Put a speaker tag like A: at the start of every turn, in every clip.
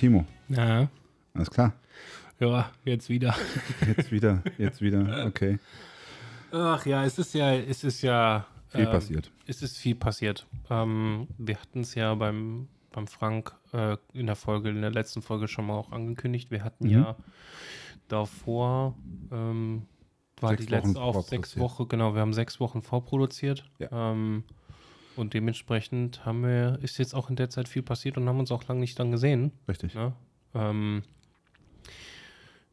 A: Timo,
B: Ja,
A: alles klar.
B: ja, jetzt wieder.
A: Jetzt wieder, jetzt wieder, okay.
B: Ach ja, es ist ja, es ist ja.
A: Viel
B: ähm,
A: passiert.
B: Es ist viel passiert. Ähm, wir hatten es ja beim, beim Frank äh, in der Folge, in der letzten Folge schon mal auch angekündigt. Wir hatten
A: Mhm.
B: ja davor, ähm, war
A: Sechs
B: die letzte
A: Wochen
B: auf sechs. Wochen, genau, wir haben sechs Wochen vorproduziert.
A: Ja.
B: Ähm, und dementsprechend haben wir, ist jetzt auch in der Zeit viel passiert und haben uns auch lange nicht dann gesehen.
A: Richtig.
B: Ne? Ähm,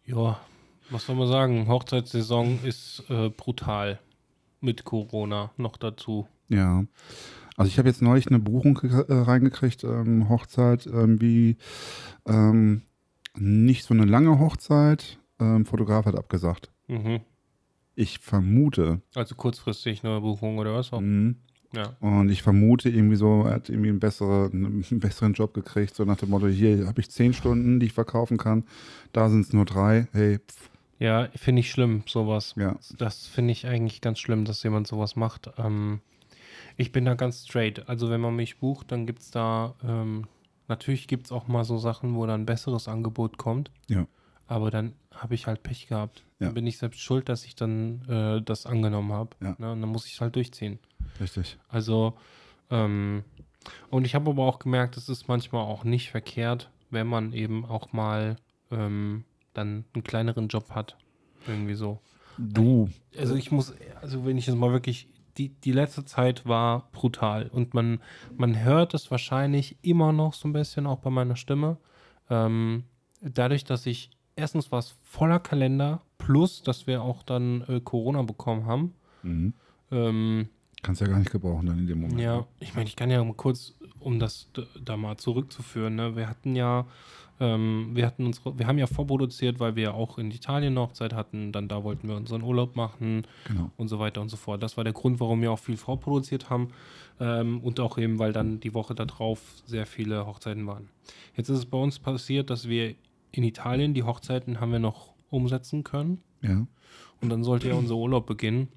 B: ja, was soll man sagen? Hochzeitssaison ist äh, brutal mit Corona noch dazu.
A: Ja. Also ich habe jetzt neulich eine Buchung äh, reingekriegt, ähm, Hochzeit, ähm, wie ähm, nicht so eine lange Hochzeit. Ähm, Fotograf hat abgesagt.
B: Mhm.
A: Ich vermute,
B: Also kurzfristig eine Buchung oder was auch.
A: mh,
B: Ja.
A: und ich vermute irgendwie so, er hat irgendwie einen besseren, einen besseren Job gekriegt, so nach dem Motto, hier habe ich zehn Stunden, die ich verkaufen kann, da sind es nur drei. Hey, pff,
B: Ja, finde ich schlimm, sowas.
A: ja,
B: Das finde ich eigentlich ganz schlimm, dass jemand sowas macht. Ähm, ich bin da ganz straight. Also wenn man mich bucht, dann gibt es da, ähm, natürlich gibt es auch mal so Sachen, wo dann ein besseres Angebot kommt.
A: Ja.
B: Aber dann habe ich halt Pech gehabt.
A: Ja.
B: Dann bin ich selbst schuld, dass ich dann äh, das angenommen habe.
A: Ja.
B: Ne? Und dann muss ich es halt durchziehen.
A: Richtig.
B: Also, ähm, und ich habe aber auch gemerkt, es ist manchmal auch nicht verkehrt, wenn man eben auch mal ähm, dann einen kleineren Job hat. Irgendwie so.
A: Du,
B: Also ich muss, also wenn ich jetzt mal wirklich, die, die letzte Zeit war brutal und man, man hört es wahrscheinlich immer noch so ein bisschen auch bei meiner Stimme. Ähm, dadurch, dass ich, erstens war es voller Kalender, plus, dass wir auch dann äh, Corona bekommen haben.
A: mhm.
B: Ähm,
A: kannst ja gar nicht gebrauchen dann in dem Moment.
B: ja,
A: ne?
B: ich meine, ich kann ja mal kurz, um das da mal zurückzuführen, ne? wir hatten ja, ähm, wir hatten unsere, wir haben ja vorproduziert, weil wir ja auch in Italien eine Hochzeit hatten, dann da wollten wir unseren Urlaub machen
A: Genau.
B: und so weiter und so fort. Das war der Grund, warum wir auch viel vorproduziert haben ähm, und auch eben, weil dann die Woche darauf sehr viele Hochzeiten waren. Jetzt ist es bei uns passiert, dass wir in Italien die Hochzeiten haben wir noch umsetzen können
A: Ja.
B: und dann sollte ja unser Urlaub beginnen.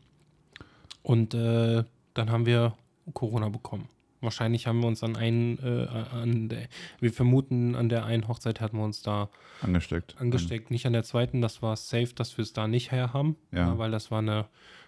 B: Und äh, dann haben wir Corona bekommen. Wahrscheinlich haben wir uns an einen, äh, an der, wir vermuten, an der einen Hochzeit hatten wir uns da
A: Angesteckt.
B: angesteckt. Nicht an der zweiten, das war safe, dass wir es da nicht her haben.
A: Ja.
B: weil das war eine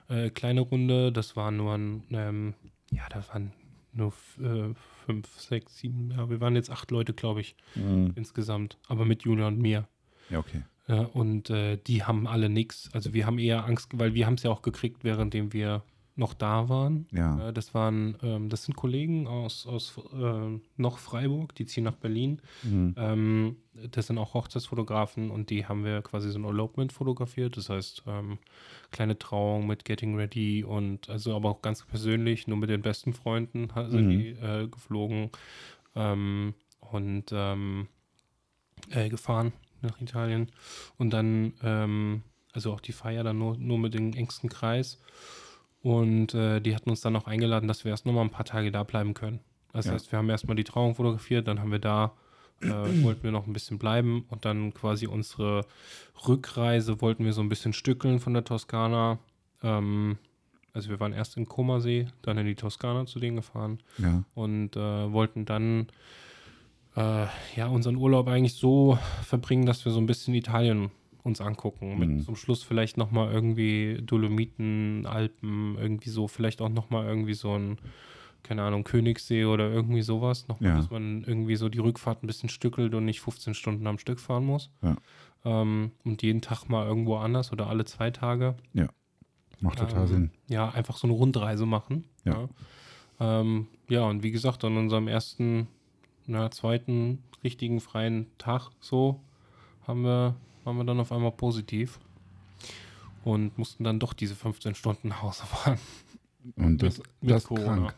B: äh, kleine Runde, das war nur ein, ähm, ja, da waren nur äh, fünf, sechs, sieben, ja, wir waren jetzt acht Leute, glaube ich,
A: Mhm.
B: insgesamt, aber mit Julia und mir.
A: Ja, okay.
B: Ja, und äh, die haben alle nichts. Also wir haben eher Angst, weil wir haben es ja auch gekriegt, währenddem wir noch da waren.
A: Ja.
B: Äh, das waren, ähm, das sind Kollegen aus, aus äh, noch Freiburg, die ziehen nach Berlin.
A: Mhm.
B: Ähm, das sind auch Hochzeitsfotografen und die haben wir quasi so ein Elopement fotografiert. Das heißt, ähm, kleine Trauung mit Getting Ready und also aber auch ganz persönlich, nur mit den besten Freunden sind
A: Mhm.
B: die äh, geflogen und gefahren nach Italien. Und dann, also auch die Feier dann nur, nur mit dem engsten Kreis. Und äh, die hatten uns dann auch eingeladen, dass wir erst noch mal ein paar Tage da bleiben können. Das
A: Ja.
B: heißt, wir haben erstmal die Trauung fotografiert, dann haben wir da, äh, wollten wir noch ein bisschen bleiben und dann quasi unsere Rückreise wollten wir so ein bisschen stückeln von der Toskana. Ähm, also wir waren erst in Komasee, dann in die Toskana zu denen gefahren
A: Ja.
B: und äh, wollten dann äh, ja unseren Urlaub eigentlich so verbringen, dass wir so ein bisschen Italien uns angucken. Mit
A: Mhm.
B: zum Schluss vielleicht nochmal irgendwie Dolomiten, Alpen, irgendwie so, vielleicht auch nochmal irgendwie so ein, keine Ahnung, Königssee oder irgendwie sowas. Nochmal,
A: Ja.
B: dass man irgendwie so die Rückfahrt ein bisschen stückelt und nicht 15 Stunden am Stück fahren muss.
A: Ja.
B: Ähm, und jeden Tag mal irgendwo anders oder alle zwei Tage.
A: Macht total
B: Ähm,
A: Sinn.
B: Ja, einfach so eine Rundreise machen.
A: Ja.
B: Ja, ähm, ja und wie gesagt, an unserem ersten, na, zweiten richtigen freien Tag so haben wir, waren wir dann auf einmal positiv und mussten dann doch diese 15 Stunden nach Hause fahren.
A: Und das,
B: mit, mit
A: das
B: Corona.
A: krank.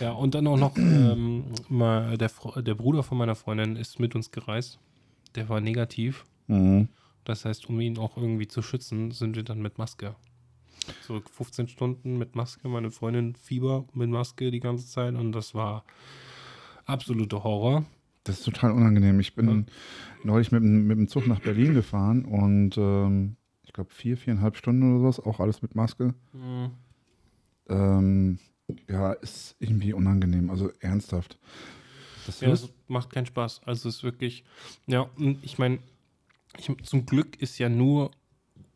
B: Ja, und dann auch noch ähm, mal der, der Bruder von meiner Freundin ist mit uns gereist. Der war negativ.
A: Mhm.
B: Das heißt, um ihn auch irgendwie zu schützen, sind wir dann mit Maske. So 15 Stunden mit Maske, meine Freundin Fieber mit Maske die ganze Zeit und das war absoluter Horror.
A: Das ist total unangenehm. Ich bin neulich mit, dem- mit dem Zug nach Berlin gefahren und ähm, ich glaube vier, viereinhalb Stunden oder sowas, auch alles mit Maske. Ähm, ja, ist irgendwie unangenehm, also ernsthaft. Das
B: Ja,
A: wirst-
B: es macht keinen Spaß. Also es ist wirklich, ja, ich meine, zum Glück ist ja nur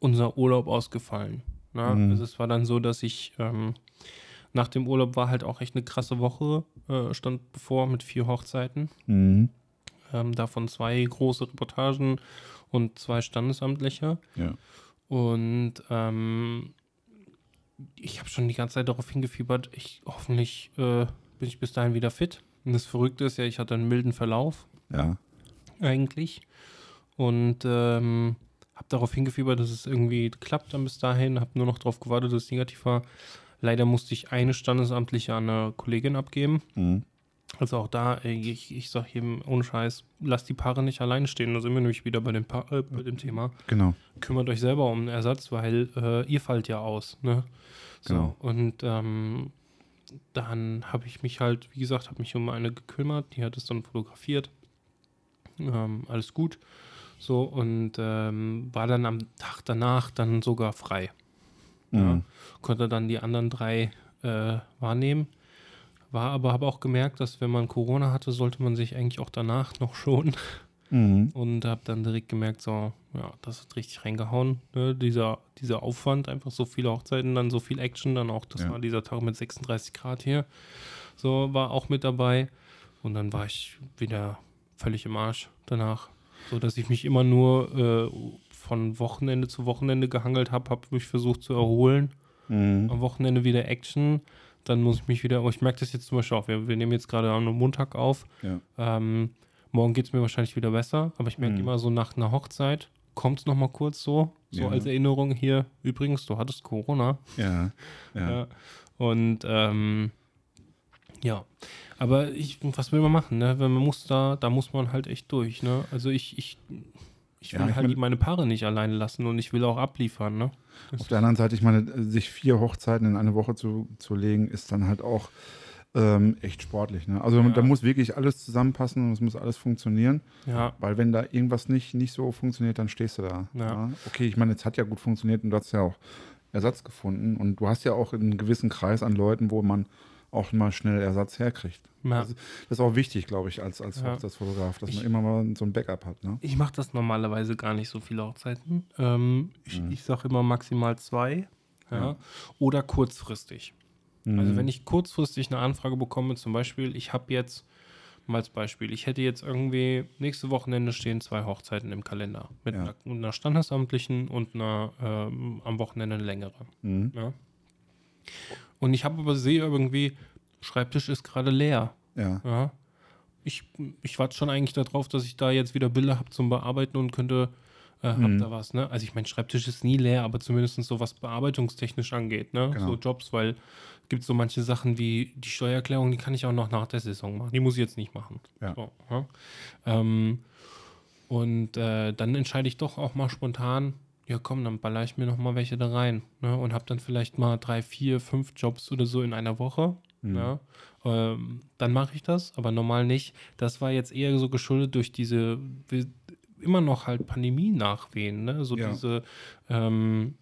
B: unser Urlaub ausgefallen. Ne?
A: Mhm.
B: Also es war dann so, dass ich ähm, nach dem Urlaub war halt auch echt eine krasse Woche, äh, stand bevor mit vier Hochzeiten.
A: Mhm.
B: Ähm, davon zwei große Reportagen und zwei standesamtliche.
A: Ja.
B: Und ähm, ich habe schon die ganze Zeit darauf hingefiebert, ich hoffentlich äh, bin ich bis dahin wieder fit. Und das Verrückte ist ja, ich hatte einen milden Verlauf
A: Ja.
B: eigentlich. Und ähm, habe darauf hingefiebert, dass es irgendwie klappt dann bis dahin. Habe nur noch darauf gewartet, dass es negativ war. Leider musste ich eine Standesamtliche an eine Kollegin abgeben.
A: Mhm.
B: Also auch da, ey, ich, ich sage jedem ohne Scheiß, lasst die Paare nicht alleine stehen. Da sind wir nämlich wieder bei dem, pa äh, bei dem Thema.
A: Genau.
B: Kümmert euch selber um einen Ersatz, weil äh, ihr fallt ja aus. Ne? So,
A: Genau.
B: und ähm, dann habe ich mich halt, wie gesagt, habe mich um eine gekümmert, die hat es dann fotografiert. Ähm, alles gut. So, und ähm, war dann am Tag danach dann sogar frei. Ja,
A: Mhm.
B: konnte dann die anderen drei äh, wahrnehmen. War aber, habe auch gemerkt, dass wenn man Corona hatte, sollte man sich eigentlich auch danach noch schonen.
A: Mhm.
B: Und habe dann direkt gemerkt, so, ja, das hat richtig reingehauen. Ne? Dieser, dieser Aufwand, einfach so viele Hochzeiten, dann so viel Action, dann auch, das
A: Ja.
B: war dieser Tag mit 36 Grad hier. So, war auch mit dabei. Und dann war ich wieder völlig im Arsch danach. So dass ich mich immer nur äh, von Wochenende zu Wochenende gehangelt habe, habe mich versucht zu erholen.
A: Mhm.
B: Am Wochenende wieder Action. Dann muss ich mich wieder, oh, ich merke das jetzt zum Beispiel auch, wir, wir nehmen jetzt gerade am Montag auf.
A: Ja.
B: Ähm, morgen geht es mir wahrscheinlich wieder besser, aber ich merke
A: Mhm.
B: immer so nach einer Hochzeit, kommt es nochmal kurz so, so
A: Ja.
B: als Erinnerung hier, übrigens, du hattest Corona.
A: Ja. Ja.
B: Ja. Und ähm, ja, aber ich, was will man machen, ne? Wenn man muss da, da muss man halt echt durch, ne? Also ich, ich, ich will
A: Ja, ich
B: halt
A: mein-
B: meine Paare nicht alleine lassen und ich will auch abliefern, ne?
A: Auf der anderen Seite, ich meine, sich vier Hochzeiten in eine Woche zu, zu legen, ist dann halt auch ähm, echt sportlich. Ne? Also
B: Ja.
A: da muss wirklich alles zusammenpassen und es muss alles funktionieren,
B: ja,
A: weil wenn da irgendwas nicht, nicht so funktioniert, dann stehst du da.
B: Ja.
A: Okay, ich meine, es hat ja gut funktioniert und du hast ja auch Ersatz gefunden und du hast ja auch einen gewissen Kreis an Leuten, wo man auch mal schnell Ersatz herkriegt.
B: ja.
A: Also, das ist auch wichtig, glaube ich, als, als
B: Ja.
A: Hochzeitsfotograf, dass
B: Ich-
A: man immer mal so ein Backup hat. Ne?
B: Ich mache das normalerweise gar nicht so viele Hochzeiten. Ähm, ich
A: Mhm.
B: ich sage immer maximal zwei. Ja. Oder kurzfristig. Also
A: Mhm.
B: wenn ich kurzfristig eine Anfrage bekomme, zum Beispiel, ich habe jetzt, mal als Beispiel, ich hätte jetzt irgendwie, nächste Wochenende stehen zwei Hochzeiten im Kalender. Mit einer, einer standesamtlichen und einer ähm, am Wochenende eine längere.
A: Mhm.
B: Und ich habe aber sehe irgendwie, Schreibtisch ist gerade leer.
A: Ja.
B: Ja. Ich, ich warte schon eigentlich darauf, dass ich da jetzt wieder Bilder habe zum Bearbeiten und könnte, äh, hab
A: Mhm.
B: da was, ne? Also ich mein Schreibtisch ist nie leer, aber zumindest so was bearbeitungstechnisch angeht, ne?
A: Genau.
B: So Jobs, weil es gibt so manche Sachen wie die Steuererklärung, die kann ich auch noch nach der Saison machen. Die muss ich jetzt nicht machen.
A: Ja.
B: So, ja. Ähm, und äh, dann entscheide ich doch auch mal spontan, ja komm, dann baller ich mir noch mal welche da rein. Ne? Und habe dann vielleicht mal drei, vier, fünf Jobs oder so in einer Woche.
A: Mhm.
B: Ja? Ähm, dann mache ich das, aber normal nicht. Das war jetzt eher so geschuldet durch diese immer noch halt Pandemie-Nachwehen. Ne? So
A: Ja.
B: diese ähm,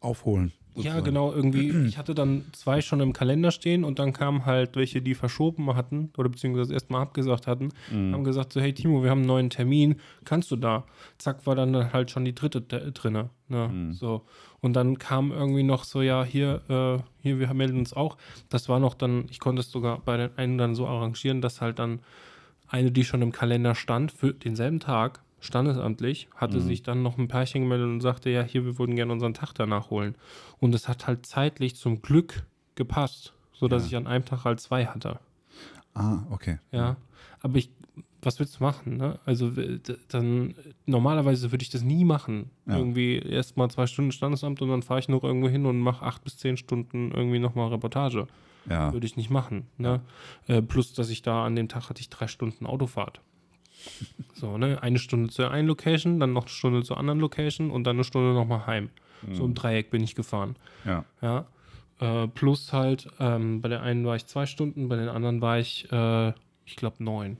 A: Aufholen.
B: Ja, genau, irgendwie. Ich hatte dann zwei schon im Kalender stehen und dann kamen halt welche, die verschoben hatten oder beziehungsweise erstmal abgesagt hatten,
A: Mhm.
B: haben gesagt so, hey Timo, wir haben einen neuen Termin, kannst du da? Zack, war dann halt schon die dritte d- drinne. Ne?
A: Mhm.
B: So. Und dann kam irgendwie noch so, ja, hier, äh, hier, wir melden uns auch. Das war noch dann, ich konnte es sogar bei den einen dann so arrangieren, dass halt dann eine, die schon im Kalender stand, für denselben Tag, standesamtlich, hatte
A: Mhm.
B: sich dann noch ein Pärchen gemeldet und sagte, ja, hier, wir würden gerne unseren Tag danach holen. Und es hat halt zeitlich zum Glück gepasst, sodass
A: Ja.
B: ich an einem Tag halt zwei hatte.
A: Ah, okay.
B: Ja. Aber ich was willst du machen? Ne? Also dann normalerweise würde ich das nie machen.
A: Ja.
B: Irgendwie erst mal zwei Stunden Standesamt und dann fahre ich noch irgendwo hin und mache acht bis zehn Stunden irgendwie nochmal Reportage.
A: Ja.
B: Würde ich nicht machen. Ne? Äh, plus, dass ich da an dem Tag hatte ich drei Stunden Autofahrt. So, ne? Eine Stunde zur einen Location, dann noch eine Stunde zur anderen Location und dann eine Stunde nochmal heim. So im Dreieck bin ich gefahren.
A: Ja.
B: Ja. Äh, plus halt, ähm, bei der einen war ich zwei Stunden, bei den anderen war ich, äh, ich glaube, neun.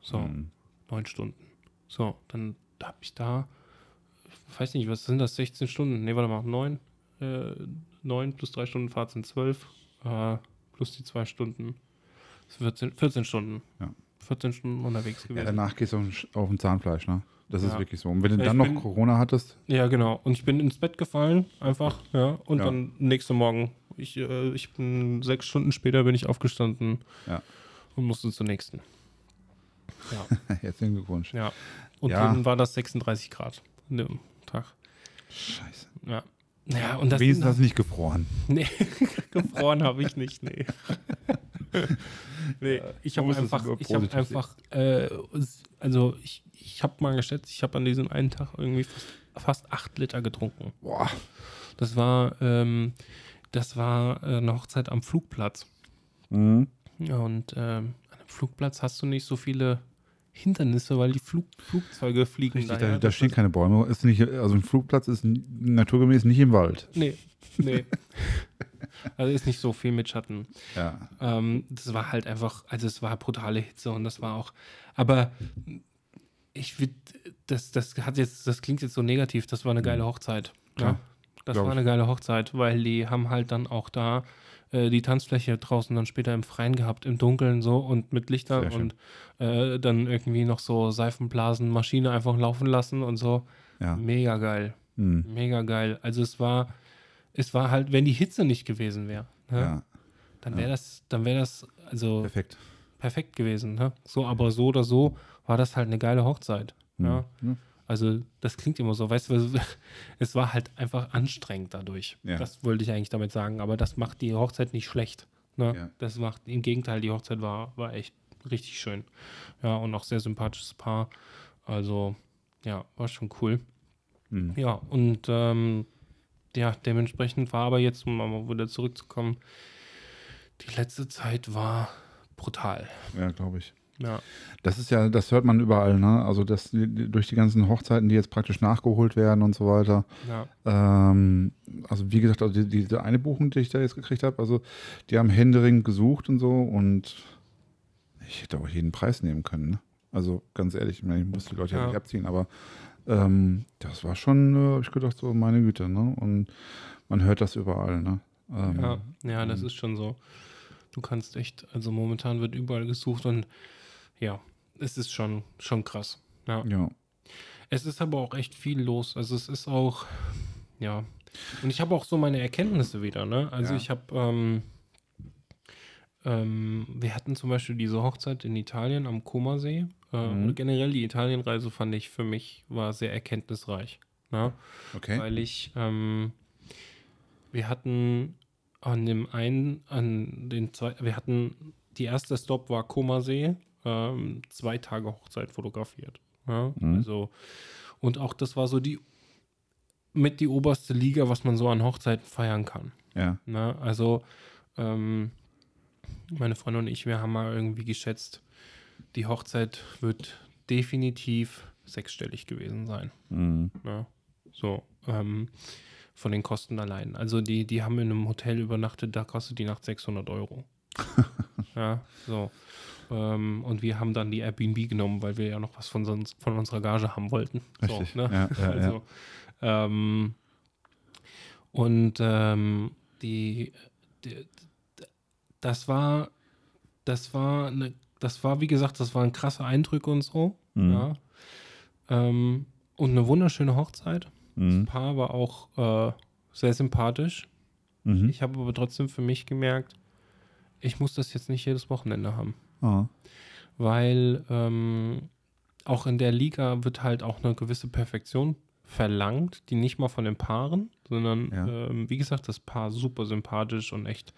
B: So,
A: Mhm.
B: neun Stunden. So, dann habe ich da, ich weiß nicht, was sind das, 16 Stunden? Ne, warte mal, neun. Äh, neun plus drei Stunden Fahrt sind zwölf. Äh, plus die zwei Stunden. Das sind 14, 14 Stunden.
A: Ja.
B: 14 Stunden unterwegs
A: ja,
B: gewesen.
A: danach gehst du auf, den Zahnfleisch, ne? Das ist
B: Ja.
A: wirklich so. Und wenn du
B: Ja,
A: dann
B: ich
A: noch
B: bin-
A: Corona hattest,
B: Ja, genau. Und ich bin ins Bett gefallen, einfach, ja. Und
A: Ja.
B: dann nächsten Morgen. Ich, äh, ich bin sechs Stunden später bin ich aufgestanden
A: Ja.
B: und musste zur nächsten. Ja,
A: herzlichen Glückwunsch.
B: ja. Und
A: Ja.
B: dann war das 36 Grad an dem Tag.
A: Scheiße.
B: Ja. Ja, und das
A: Wenigstens hast du nicht gefroren.
B: Nee, gefroren habe ich nicht, nee. nee, ich habe einfach, ich habe einfach, äh, also ich, ich habe mal geschätzt, ich habe an diesem einen Tag irgendwie fast, fast acht Liter getrunken.
A: Boah.
B: Das war, ähm, das war äh, eine Hochzeit am Flugplatz.
A: Mhm.
B: Und ähm, an einem Flugplatz hast du nicht so viele Hindernisse, weil die Flug, Flugzeuge fliegen
A: Richtig,
B: daher.
A: da, da stehen keine Bäume. Ist nicht, also ein Flugplatz ist naturgemäß nicht im Wald.
B: Nee, nee. also ist nicht so viel mit Schatten.
A: Ja.
B: Ähm, das war halt einfach, also es war brutale Hitze und das war auch, aber ich würde, das, das hat jetzt, das klingt jetzt so negativ, das war eine geile Hochzeit.
A: Klar,
B: Ja, das war eine geile Hochzeit, weil die haben halt dann auch da äh, die Tanzfläche draußen dann später im Freien gehabt, im Dunkeln so und mit Lichtern und äh, dann irgendwie noch so Seifenblasen, Maschine einfach laufen lassen und so.
A: Ja.
B: Mega geil.
A: Mhm.
B: Mega geil. Also es war, es war halt, wenn die Hitze nicht gewesen wäre, ne,
A: ja.
B: dann wäre das, dann wäre das, also
A: Perfekt.
B: perfekt gewesen. Ne? So, aber so oder so war das halt eine geile Hochzeit. Ja?
A: Mhm.
B: Also, das klingt immer so, weißt du, es war halt einfach anstrengend dadurch.
A: Ja.
B: Das wollte ich eigentlich damit sagen, aber das macht die Hochzeit nicht schlecht. Ne?
A: Ja.
B: Das macht, im Gegenteil, die Hochzeit war, war echt richtig schön. Ja, und auch sehr sympathisches Paar. Also, ja, war schon cool.
A: Mhm.
B: Ja, und ähm, ja, dementsprechend war aber jetzt, um mal wieder zurückzukommen, die letzte Zeit war brutal.
A: Ja, glaube ich.
B: Ja.
A: Das ist ja, das hört man überall, ne? Also das die- die- durch die ganzen Hochzeiten, die jetzt praktisch nachgeholt werden und so weiter.
B: Ja,
A: Ähm, also wie gesagt, also die, diese eine Buchung, die ich da jetzt gekriegt habe, also die haben händeringend gesucht und so und ich hätte auch jeden Preis nehmen können. Ne? Also ganz ehrlich, ich, meine, ich muss die Leute ja,
B: Ja.
A: nicht abziehen, aber ähm, das war schon, äh, habe ich gedacht, so meine Güte, ne? Und man hört das überall, ne? Ähm,
B: ja, ja, das
A: mhm.
B: ist schon so. Du kannst echt, also momentan wird überall gesucht und ja, es ist schon, schon krass. Ja.
A: ja.
B: Es ist aber auch echt viel los. Also es ist auch, ja. Und ich habe auch so meine Erkenntnisse wieder, ne? Also
A: Ja.
B: ich habe, ähm, ähm, wir hatten zum Beispiel diese Hochzeit in Italien am Comasee. Äh,
A: Mhm.
B: und generell die Italienreise fand ich für mich war sehr erkenntnisreich. Ne?
A: Okay.
B: Weil ich, ähm, wir hatten an dem einen, an den zwei, wir hatten, die erste Stop war Comasee, ähm, zwei Tage Hochzeit fotografiert. Ja?
A: Mhm.
B: Also, und auch das war so die mit die oberste Liga, was man so an Hochzeiten feiern kann.
A: Ja.
B: Ne? Also, ähm, meine Freundin und ich, wir haben mal irgendwie geschätzt, die Hochzeit wird definitiv sechsstellig gewesen sein.
A: Mhm.
B: Ja, so, ähm, von den Kosten allein. Also die, die haben in einem Hotel übernachtet, da kostet die Nacht 600 Euro. ja, so. Ähm, und wir haben dann die Airbnb genommen, weil wir ja noch was von, sonst, von unserer Gage haben wollten.
A: Richtig.
B: So, ne?
A: Ja, ja, ja.
B: also, ähm, und ähm, die, die, das war, das war eine, das war, wie gesagt, das waren krasse Eindrücke und so.
A: Mhm.
B: Ja. Ähm, und eine wunderschöne Hochzeit. Das
A: Mhm.
B: Paar war auch äh, sehr sympathisch.
A: Mhm.
B: Ich habe aber trotzdem für mich gemerkt, ich muss das jetzt nicht jedes Wochenende haben.
A: Ah.
B: Weil ähm, auch in der Liga wird halt auch eine gewisse Perfektion verlangt, die nicht mal von den Paaren, sondern
A: Ja.
B: ähm, wie gesagt, das Paar super sympathisch und echt,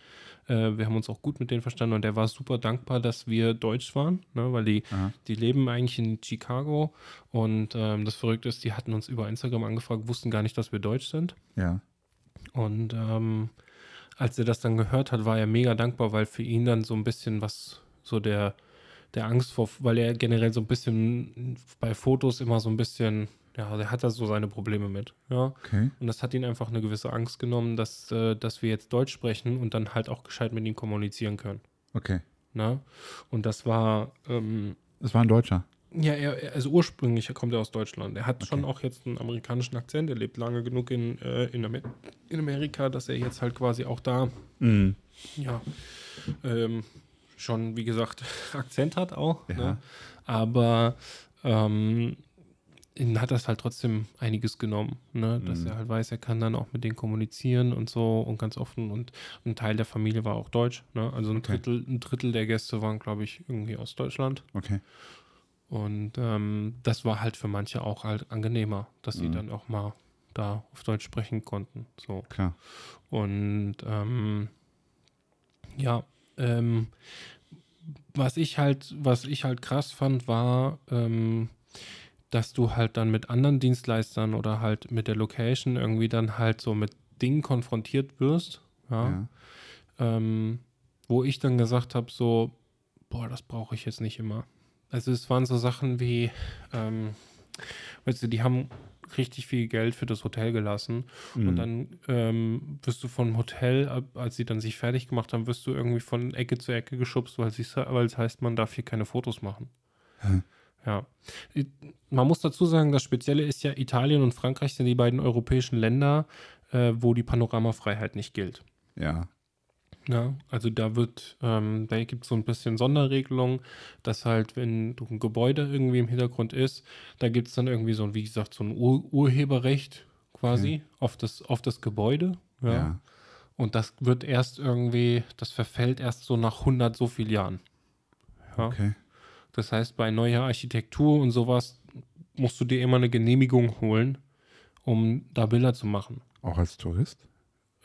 B: äh, wir haben uns auch gut mit denen verstanden und der war super dankbar, dass wir Deutsch waren, ne, weil die,
A: Aha.
B: die leben eigentlich in Chicago und ähm, das Verrückte ist, die hatten uns über Instagram angefragt, wussten gar nicht, dass wir Deutsch sind
A: Ja.
B: und ähm, als er das dann gehört hat, war er mega dankbar, weil für ihn dann so ein bisschen was, so der, der Angst vor, weil er generell so ein bisschen bei Fotos immer so ein bisschen, ja, der hat da so seine Probleme mit, ja.
A: Okay.
B: Und das hat ihn einfach eine gewisse Angst genommen, dass, äh, dass wir jetzt Deutsch sprechen und dann halt auch gescheit mit ihm kommunizieren können.
A: Okay.
B: Ne? Und das war, ähm,
A: Es war ein Deutscher.
B: ja, er, also ursprünglich kommt er aus Deutschland. Er hat schon auch jetzt einen amerikanischen Akzent. Er lebt lange genug in, äh, in, Amer in Amerika, dass er jetzt halt quasi auch da,
A: Mhm.
B: ja, ähm, schon, wie gesagt, Akzent hat auch.
A: Ja.
B: Ne? Aber ähm, ihn hat das halt trotzdem einiges genommen, ne? dass
A: Mhm.
B: er halt weiß, er kann dann auch mit denen kommunizieren und so und ganz offen. Und ein Teil der Familie war auch deutsch. Ne? Also ein
A: Okay.
B: Drittel, ein Drittel der Gäste waren, glaube ich, irgendwie aus Deutschland.
A: Okay.
B: Und ähm, das war halt für manche auch halt angenehmer, dass sie
A: Mhm.
B: dann auch mal da auf Deutsch sprechen konnten. So.
A: Klar.
B: Und ähm, ja, ähm, was ich halt, was ich halt krass fand, war, ähm, dass du halt dann mit anderen Dienstleistern oder halt mit der Location irgendwie dann halt so mit Dingen konfrontiert wirst. Ja.
A: Ja.
B: Ähm, wo ich dann gesagt habe, so, boah, das brauche ich jetzt nicht immer. Also es waren so Sachen wie, ähm, weißt du, die haben richtig viel Geld für das Hotel gelassen und
A: Mhm.
B: dann ähm, wirst du vom Hotel, als sie dann sich fertig gemacht haben, wirst du irgendwie von Ecke zu Ecke geschubst, weil es heißt, man darf hier keine Fotos machen.
A: Hä?
B: Ja. Man muss dazu sagen, das Spezielle ist ja, Italien und Frankreich sind die beiden europäischen Länder, äh, wo die Panoramafreiheit nicht gilt.
A: Ja.
B: Ja, also da wird, ähm, da gibt es so ein bisschen Sonderregelung, dass halt, wenn ein Gebäude irgendwie im Hintergrund ist, da gibt es dann irgendwie so ein, wie gesagt, so ein Ur Urheberrecht quasi auf, das, auf das Gebäude. Ja.
A: Ja.
B: Und das wird erst irgendwie, das verfällt erst so nach 100 so viel Jahren. Ja.
A: Okay.
B: Das heißt, bei neuer Architektur und sowas musst du dir immer eine Genehmigung holen, um da Bilder zu machen.
A: Auch als Tourist?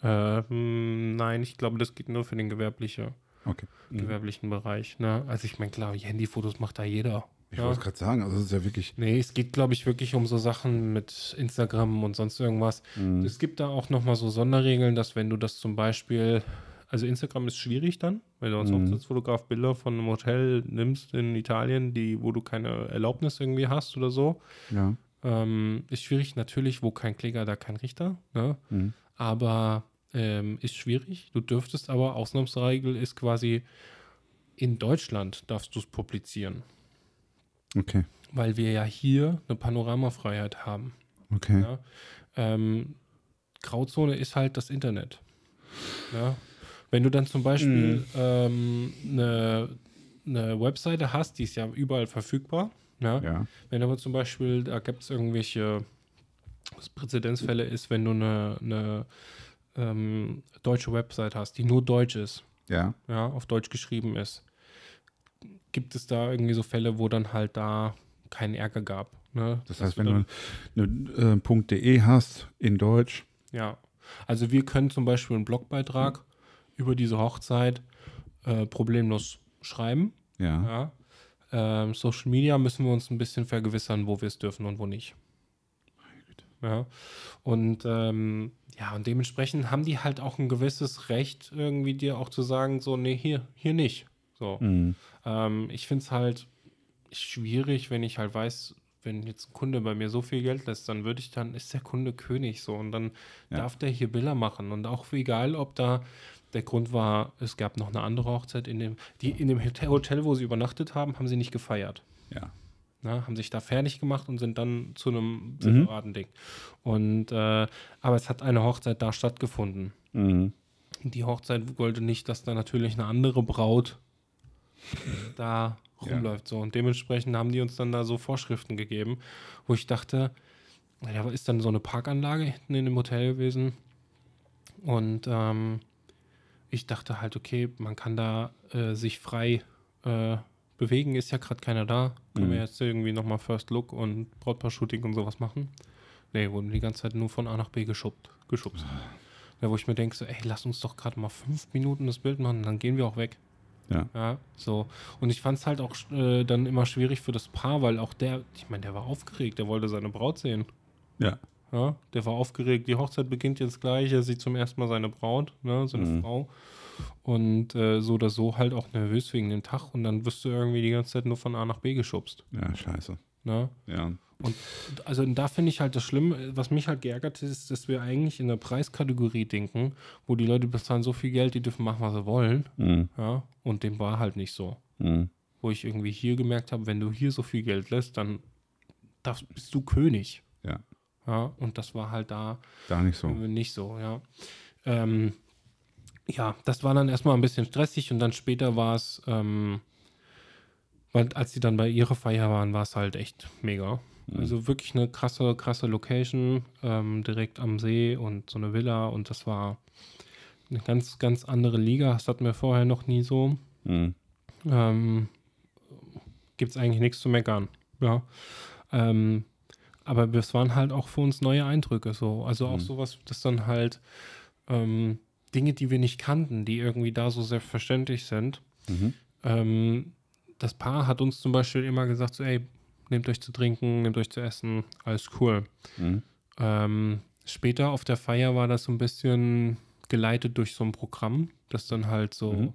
B: Ähm, nein, ich glaube, das geht nur für den gewerbliche,
A: Okay. Mhm.
B: gewerblichen Bereich. Ne? Also ich meine, klar, Handyfotos macht da jeder.
A: Ich
B: ja.
A: wollte gerade sagen, also es ist ja wirklich.
B: Nee, es geht, glaube ich, wirklich um so Sachen mit Instagram und sonst irgendwas.
A: Mhm.
B: Es gibt da auch nochmal so Sonderregeln, dass wenn du das zum Beispiel, also Instagram ist schwierig dann, weil du als
A: Mhm.
B: Hochzeitsfotograf Bilder von einem Hotel nimmst in Italien, die, wo du keine Erlaubnis irgendwie hast oder so.
A: Ja.
B: Ähm, ist schwierig natürlich, wo kein Kläger, da kein Richter. Ne?
A: Mhm.
B: aber ähm, ist schwierig. Du dürftest aber, Ausnahmsregel ist quasi, in Deutschland darfst du es publizieren,
A: Okay.
B: weil wir ja hier eine Panoramafreiheit haben.
A: Okay.
B: Ja? Ähm, Grauzone ist halt das Internet. Ja? Wenn du dann zum Beispiel ähm, eine, eine Webseite hast, die ist ja überall verfügbar. Ja?
A: Ja.
B: Wenn aber zum Beispiel, da gibt es irgendwelche was Präzedenzfälle ist, wenn du eine, eine ähm, deutsche Website hast, die nur deutsch ist,
A: Ja.
B: ja, auf Deutsch geschrieben ist, gibt es da irgendwie so Fälle, wo dann halt da keinen Ärger gab. Ne?
A: Das heißt, wenn du eine äh, .de hast in Deutsch.
B: Ja, also wir können zum Beispiel einen Blogbeitrag über diese Hochzeit äh, problemlos schreiben.
A: Ja.
B: Ja. Ähm, Social Media müssen wir uns ein bisschen vergewissern, wo wir es dürfen und wo nicht. Ja. Und ähm, ja, und dementsprechend haben die halt auch ein gewisses Recht, irgendwie dir auch zu sagen, so, nee, hier, hier nicht. So.
A: Mhm.
B: Ähm, ich finde es halt schwierig, wenn ich halt weiß, wenn jetzt ein Kunde bei mir so viel Geld lässt, dann würde ich dann, ist der Kunde König so und dann
A: Ja.
B: darf der hier Bilder machen. Und auch egal, ob da der Grund war, es gab noch eine andere Hochzeit in dem, die in dem Hotel- wo sie übernachtet haben, haben sie nicht gefeiert.
A: Ja.
B: Na, haben sich da fertig gemacht und sind dann zu einem separaten Ding. Und äh, aber es hat eine Hochzeit da stattgefunden.
A: Mhm.
B: Die Hochzeit wollte nicht, dass da natürlich eine andere Braut da
A: Ja.
B: rumläuft. So. Und dementsprechend haben die uns dann da so Vorschriften gegeben, wo ich dachte, na, da ist dann so eine Parkanlage hinten in dem Hotel gewesen. Und ähm, ich dachte halt, okay, man kann da äh, sich frei äh, bewegen, ist ja gerade keiner da. Können
A: Mhm.
B: wir jetzt irgendwie nochmal First Look und Brautpaar-Shooting und sowas machen. Nee, wurden die ganze Zeit nur von A nach B geschubst. geschubst. Ja, wo ich mir denke, so, ey, lass uns doch gerade mal fünf Minuten das Bild machen, dann gehen wir auch weg.
A: Ja.
B: Ja, so. Und ich fand es halt auch äh, dann immer schwierig für das Paar, weil auch der, ich meine, der war aufgeregt, der wollte seine Braut sehen.
A: Ja.
B: Ja, der war aufgeregt, die Hochzeit beginnt jetzt gleich, er sieht zum ersten Mal seine Braut, ne, seine
A: Mhm.
B: Frau. Und äh, so oder so halt auch nervös wegen dem Tag und dann wirst du irgendwie die ganze Zeit nur von A nach B geschubst.
A: Ja, scheiße.
B: Ne?
A: Ja.
B: Und also da finde ich halt das Schlimme, was mich halt geärgert hat, ist, dass wir eigentlich in der Preiskategorie denken, wo die Leute bezahlen so viel Geld, die dürfen machen, was sie wollen.
A: Mhm.
B: Ja, und dem war halt nicht so.
A: Mhm.
B: Wo ich irgendwie hier gemerkt habe, wenn du hier so viel Geld lässt, dann darfst, bist du König.
A: Ja.
B: Und das war halt da
A: Da nicht so.
B: nicht so, ja. Ähm, ja, das war dann erstmal ein bisschen stressig und dann später war es, ähm, weil als sie dann bei ihrer Feier waren, war es halt echt mega. Also wirklich eine krasse, krasse Location, ähm, direkt am See und so eine Villa und das war eine ganz, ganz andere Liga. Das hatten wir vorher noch nie so.
A: Mhm.
B: Ähm, Gibt es eigentlich nichts zu meckern. Ja. Ähm, aber es waren halt auch für uns neue Eindrücke so. Also auch
A: Mhm.
B: sowas, das dann halt ähm, Dinge, die wir nicht kannten, die irgendwie da so selbstverständlich sind.
A: Mhm.
B: Ähm, das Paar hat uns zum Beispiel immer gesagt, so, ey, nehmt euch zu trinken, nehmt euch zu essen, alles cool.
A: Mhm.
B: Ähm, später auf der Feier war das so ein bisschen geleitet durch so ein Programm, das dann halt so,
A: Mhm.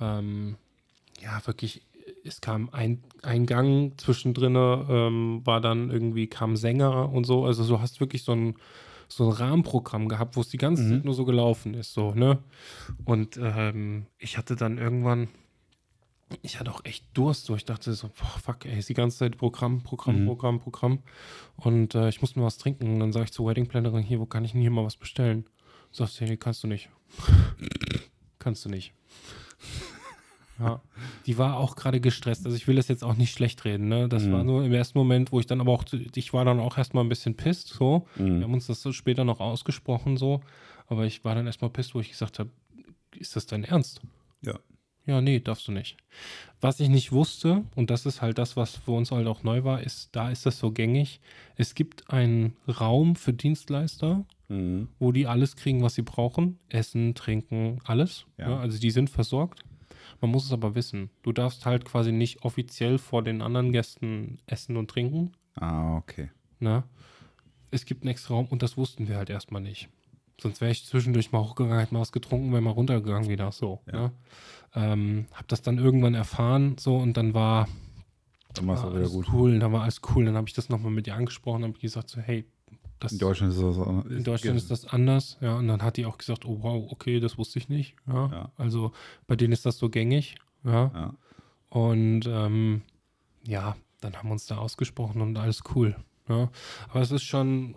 B: ähm, ja, wirklich, es kam ein, ein Gang zwischendrin, ähm, war dann irgendwie, kam Sänger und so. Also du hast wirklich so ein, so ein Rahmenprogramm gehabt, wo es die ganze
A: Mhm.
B: Zeit nur so gelaufen ist, so, ne? Und ähm, ich hatte dann irgendwann, ich hatte auch echt Durst, so ich dachte so, boah, fuck, ey, ist die ganze Zeit Programm, Programm,
A: Mhm.
B: Programm, Programm. Und äh, ich muss mir was trinken. Und dann sage ich zur Wedding-Plannerin, hier, wo kann ich denn hier mal was bestellen? Sagst du, nee, kannst du nicht. kannst du nicht. Ja, die war auch gerade gestresst. Also ich will das jetzt auch nicht schlecht reden. Ne? Das
A: Mhm.
B: war nur im ersten Moment, wo ich dann aber auch, ich war dann auch erstmal ein bisschen pisst. So, wir
A: Mhm.
B: haben uns das so später noch ausgesprochen so, aber ich war dann erstmal pisst, wo ich gesagt habe, ist das dein Ernst?
A: Ja.
B: Ja, nee, darfst du nicht. Was ich nicht wusste, und das ist halt das, was für uns halt auch neu war, ist, da ist das so gängig. Es gibt einen Raum für Dienstleister,
A: Mhm.
B: wo die alles kriegen, was sie brauchen. Essen, trinken, alles.
A: Ja.
B: Ja. also die sind versorgt. Man muss es aber wissen. Du darfst halt quasi nicht offiziell vor den anderen Gästen essen und trinken.
A: Ah, okay.
B: Ne? Es gibt einen extra Raum und das wussten wir halt erstmal nicht. Sonst wäre ich zwischendurch mal hochgegangen, hätte mal was getrunken, wäre mal runtergegangen wieder. So.
A: Ja.
B: Ne? Ähm, hab das dann irgendwann erfahren so und dann war,
A: Dann war es auch wieder gut.
B: cool. Dann war alles cool. Dann habe ich das nochmal mit ihr angesprochen, habe gesagt so, hey, das
A: In Deutschland ist das so.
B: in Deutschland ist das anders, ja. Und dann hat die auch gesagt, oh wow, okay, das wusste ich nicht. Ja.
A: Ja.
B: Also bei denen ist das so gängig, ja.
A: Ja.
B: Und ähm, ja, dann haben wir uns da ausgesprochen und alles cool. Ja. Aber es ist schon,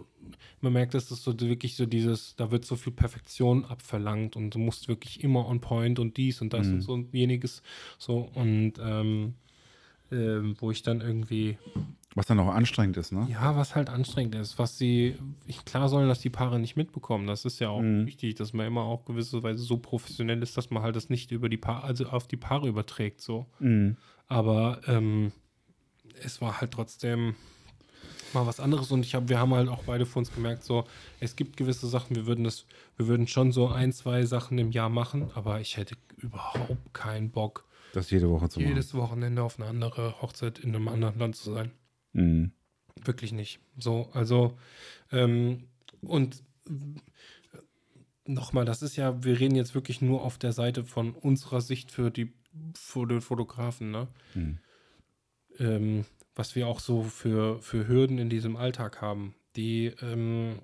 B: man merkt, dass das so wirklich so dieses, da wird so viel Perfektion abverlangt und du musst wirklich immer on point und dies und das
A: Mhm.
B: und so und jeniges so und ähm, ähm, wo ich dann irgendwie
A: Was dann auch anstrengend ist, ne?
B: ja, was halt anstrengend ist, was sie, klar sollen das die Paare nicht mitbekommen. Das ist ja auch
A: Mhm.
B: wichtig, dass man immer auch gewisserweise so professionell ist, dass man halt das nicht über die Paare, also auf die Paare überträgt, so.
A: Mhm.
B: Aber ähm, es war halt trotzdem mal was anderes und ich habe, wir haben halt auch beide für uns gemerkt, so, es gibt gewisse Sachen, wir würden das, wir würden schon so ein, zwei Sachen im Jahr machen, aber ich hätte überhaupt keinen Bock,
A: Das jede Woche zu machen.
B: jedes Wochenende auf eine andere Hochzeit in einem anderen Land zu sein.
A: Mhm.
B: Wirklich nicht. So, also, ähm, und nochmal, das ist ja, wir reden jetzt wirklich nur auf der Seite von unserer Sicht für die, für den Fotografen, ne?
A: Mhm.
B: Ähm, was wir auch so für, für Hürden in diesem Alltag haben. Die, ähm,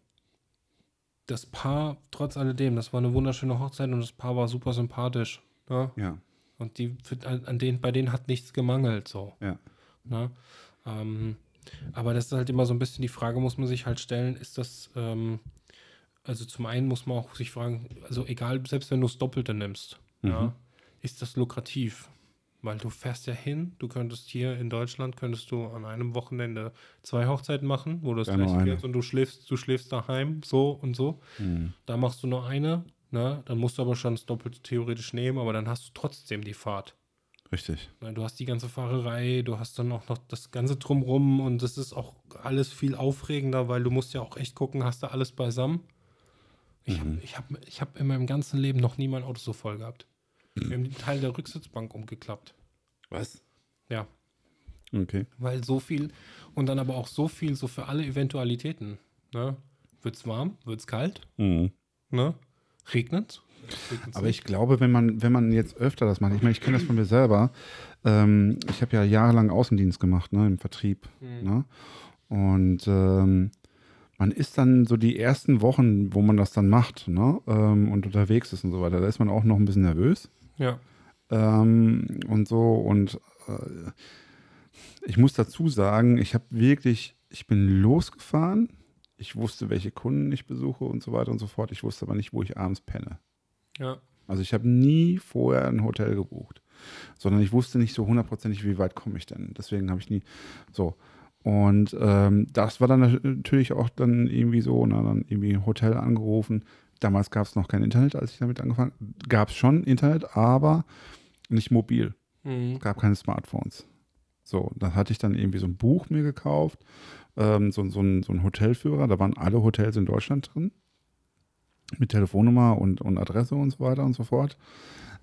B: das Paar, trotz alledem, das war eine wunderschöne Hochzeit und das Paar war super sympathisch. Ne?
A: Ja.
B: Und die, an denen, bei denen hat nichts gemangelt, so.
A: Ja.
B: Ne? Ähm, aber das ist halt immer so ein bisschen die Frage, muss man sich halt stellen, ist das, ähm, also zum einen muss man auch sich fragen, also egal, selbst wenn du das Doppelte nimmst,
A: Mhm.
B: ja, ist das lukrativ? Weil du fährst ja hin, du könntest hier in Deutschland, könntest du an einem Wochenende zwei Hochzeiten machen, wo du das
A: Ja,
B: gleiche. Geld und du schläfst, du schläfst daheim, so und so.
A: Mhm.
B: Da machst du nur eine, ne? dann musst du aber schon das Doppelte theoretisch nehmen, aber dann hast du trotzdem die Fahrt.
A: Richtig.
B: Du hast die ganze Fahrerei, du hast dann auch noch das ganze Drumrum und das ist auch alles viel aufregender, weil du musst ja auch echt gucken, hast du alles beisammen. Ich habe ich hab, ich hab in meinem ganzen Leben noch nie mein Auto so voll gehabt. Wir haben den Teil der Rücksitzbank umgeklappt.
A: Was?
B: Ja,
A: Okay.
B: weil so viel und dann aber auch so viel so für alle Eventualitäten. Ne? Wird's warm? Wird's kalt?
A: Mhm.
B: Ne? Regnet? Regnet's
A: Aber ich glaube, wenn man, wenn man jetzt öfter das macht, ich meine, ich kenne das von mir selber. Ähm, ich habe ja jahrelang Außendienst gemacht, ne, im Vertrieb. Ne? Und ähm, man ist dann so die ersten Wochen, wo man das dann macht, ne, ähm, und unterwegs ist und so weiter, da ist man auch noch ein bisschen nervös.
B: ja.
A: ähm, und so. Und äh, ich muss dazu sagen, ich habe wirklich, ich bin losgefahren. Ich wusste, welche Kunden ich besuche und so weiter und so fort. Ich wusste aber nicht, wo ich abends penne.
B: Ja.
A: Also ich habe nie vorher ein Hotel gebucht, sondern ich wusste nicht so hundertprozentig, wie weit komme ich denn. Deswegen habe ich nie so. Und ähm, das war dann natürlich auch dann irgendwie so, na, dann irgendwie ein Hotel angerufen. Damals gab es noch kein Internet, als ich damit angefangen habe. Gab es schon Internet, aber nicht mobil.
B: Mhm.
A: Es gab keine Smartphones. So, da hatte ich dann irgendwie so ein Buch mir gekauft, ähm, so, so, ein, so ein Hotelführer, da waren alle Hotels in Deutschland drin. Mit Telefonnummer und, und Adresse und so weiter und so fort.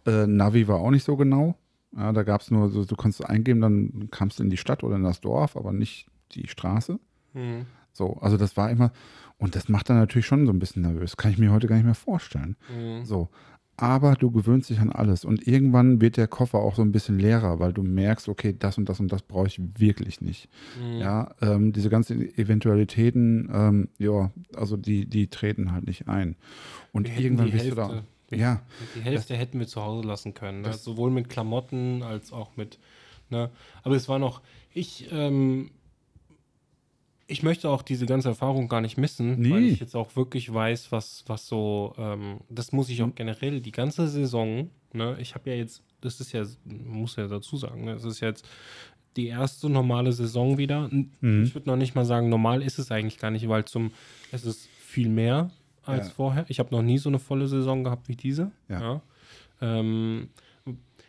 A: Äh, Navi war auch nicht so genau. Ja, da gab es nur, so, du konntest eingeben, dann kamst du in die Stadt oder in das Dorf, aber nicht die Straße.
B: Mhm.
A: So, also das war immer, und das macht dann natürlich schon so ein bisschen nervös. Kann ich mir heute gar nicht mehr vorstellen.
B: Mhm.
A: So. Aber du gewöhnst dich an alles. Und irgendwann wird der Koffer auch so ein bisschen leerer, weil du merkst, okay, das und das und das brauche ich wirklich nicht.
B: Mhm.
A: Ja, ähm, diese ganzen Eventualitäten, ähm, ja, also die, die treten halt nicht ein. Und irgendwann bist du da.
B: Hälfte- wir-
A: Ja,
B: Die Hälfte hätten wir zu Hause lassen können. Ne?
A: Das-
B: Sowohl mit Klamotten als auch mit. Ne? Aber es war noch. Ich, ähm, ich möchte auch diese ganze Erfahrung gar nicht missen, weil
A: Nee.
B: ich jetzt auch wirklich weiß, was, was so. Ähm, das muss ich auch generell die ganze Saison. Ne? Ich habe ja jetzt. Das ist ja. Muss ja dazu sagen. Ne? Es ist jetzt die erste normale Saison wieder.
A: Mhm.
B: Ich würde noch nicht mal sagen, normal ist es eigentlich gar nicht, weil zum. Es ist viel mehr als
A: Ja.
B: vorher. Ich habe noch nie so eine volle Saison gehabt wie diese.
A: Ja.
B: Ähm,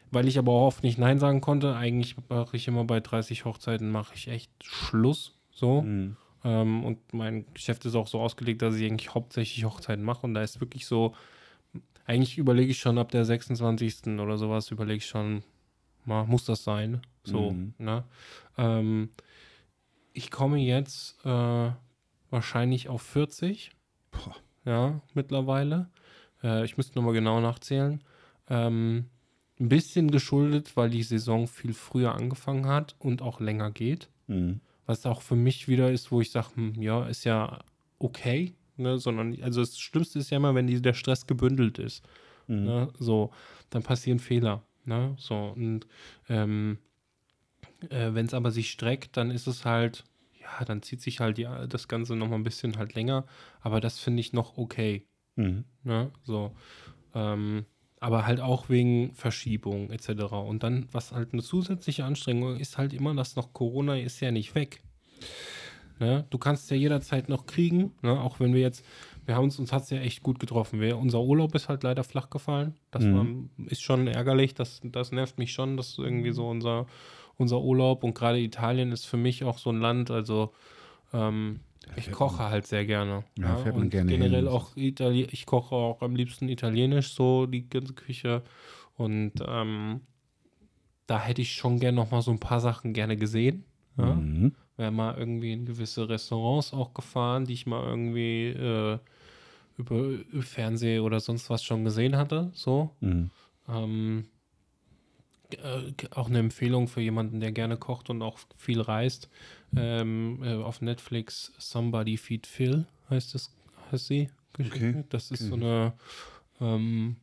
B: weil ich aber auch oft nicht Nein sagen konnte. Eigentlich mache ich immer bei 30 Hochzeiten mache ich echt Schluss. So.
A: Mhm.
B: Ähm, und mein Geschäft ist auch so ausgelegt, dass ich eigentlich hauptsächlich Hochzeiten mache. Und da ist wirklich so, eigentlich überlege ich schon ab der 26. oder sowas, überlege ich schon, mal, muss das sein? So,
A: Mhm.
B: ne? Ähm, ich komme jetzt äh, wahrscheinlich auf 40.
A: Boah.
B: Ja, mittlerweile. Äh, ich müsste nochmal genau nachzählen. Ähm, ein bisschen geschuldet, weil die Saison viel früher angefangen hat und auch länger geht
A: Mhm.
B: Was auch für mich wieder ist, wo ich sage, hm, ja, ist ja okay, ne, sondern, also das Schlimmste ist ja immer, wenn die, der Stress gebündelt ist,
A: Mhm.
B: ne, so, dann passieren Fehler, ne, so, und ähm, äh, wenn es aber sich streckt, dann ist es halt, ja, dann zieht sich halt die, das Ganze noch mal ein bisschen halt länger, aber das finde ich noch okay,
A: Mhm.
B: ne, so, ähm, aber halt auch wegen Verschiebung etc. Und dann, was halt eine zusätzliche Anstrengung ist, halt immer, dass noch Corona ist ja nicht weg. Ne? Du kannst ja jederzeit noch kriegen, ne? auch wenn wir jetzt, wir haben uns, uns hat es ja echt gut getroffen. Wir, unser Urlaub ist halt leider flach gefallen. Das
A: Mhm.
B: war, ist schon ärgerlich, das, das nervt mich schon, dass irgendwie so unser, unser Urlaub und gerade Italien ist für mich auch so ein Land, also ähm, ich koche halt sehr gerne.
A: Ja, fährt man
B: und
A: gerne
B: generell
A: hin.
B: auch Itali ich koche auch am liebsten italienisch, so die ganze Küche. Und ähm, da hätte ich schon gerne noch mal so ein paar Sachen gerne gesehen. Ja?
A: Mhm.
B: Wäre mal irgendwie in gewisse Restaurants auch gefahren, die ich mal irgendwie äh, über, Fernsehen oder sonst was schon gesehen hatte. So.
A: Mhm.
B: Ähm, äh, auch eine Empfehlung für jemanden, der gerne kocht und auch viel reist. Ähm, äh, auf Netflix Somebody Feed Phil heißt es, heißt sie.
A: Okay,
B: Das ist
A: okay.
B: so eine, ähm,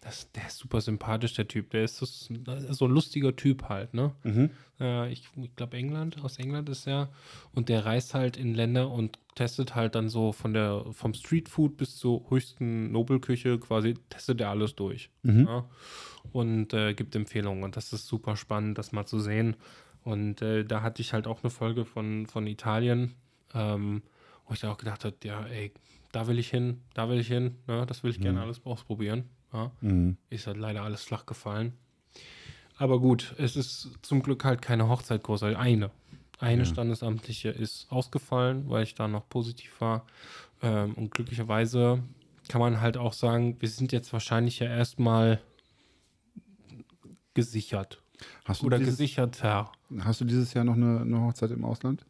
B: das, der ist super sympathisch, der Typ. Der ist das, so ein lustiger Typ halt, ne?
A: Mhm.
B: Äh, ich ich glaube England, aus England ist er. Und der reist halt in Länder und testet halt dann so von der, vom Streetfood bis zur höchsten Nobelküche quasi, testet er alles durch.
A: Mhm.
B: Ja? Und äh, gibt Empfehlungen. Und das ist super spannend, das mal zu sehen. Und äh, da hatte ich halt auch eine Folge von, von Italien, ähm, wo ich da auch gedacht habe, ja, ey, da will ich hin, da will ich hin, ne? das will ich gerne alles ausprobieren. Ja?
A: Mhm.
B: Ist halt leider alles flach gefallen. Aber gut, es ist zum Glück halt keine Hochzeit großartig. Eine. Eine
A: Ja.
B: Standesamtliche ist ausgefallen, weil ich da noch positiv war. Ähm, und glücklicherweise kann man halt auch sagen, wir sind jetzt wahrscheinlich ja erstmal gesichert.
A: Hast du,
B: Oder
A: dieses,
B: gesicherter.
A: hast du dieses Jahr noch eine, eine Hochzeit im Ausland?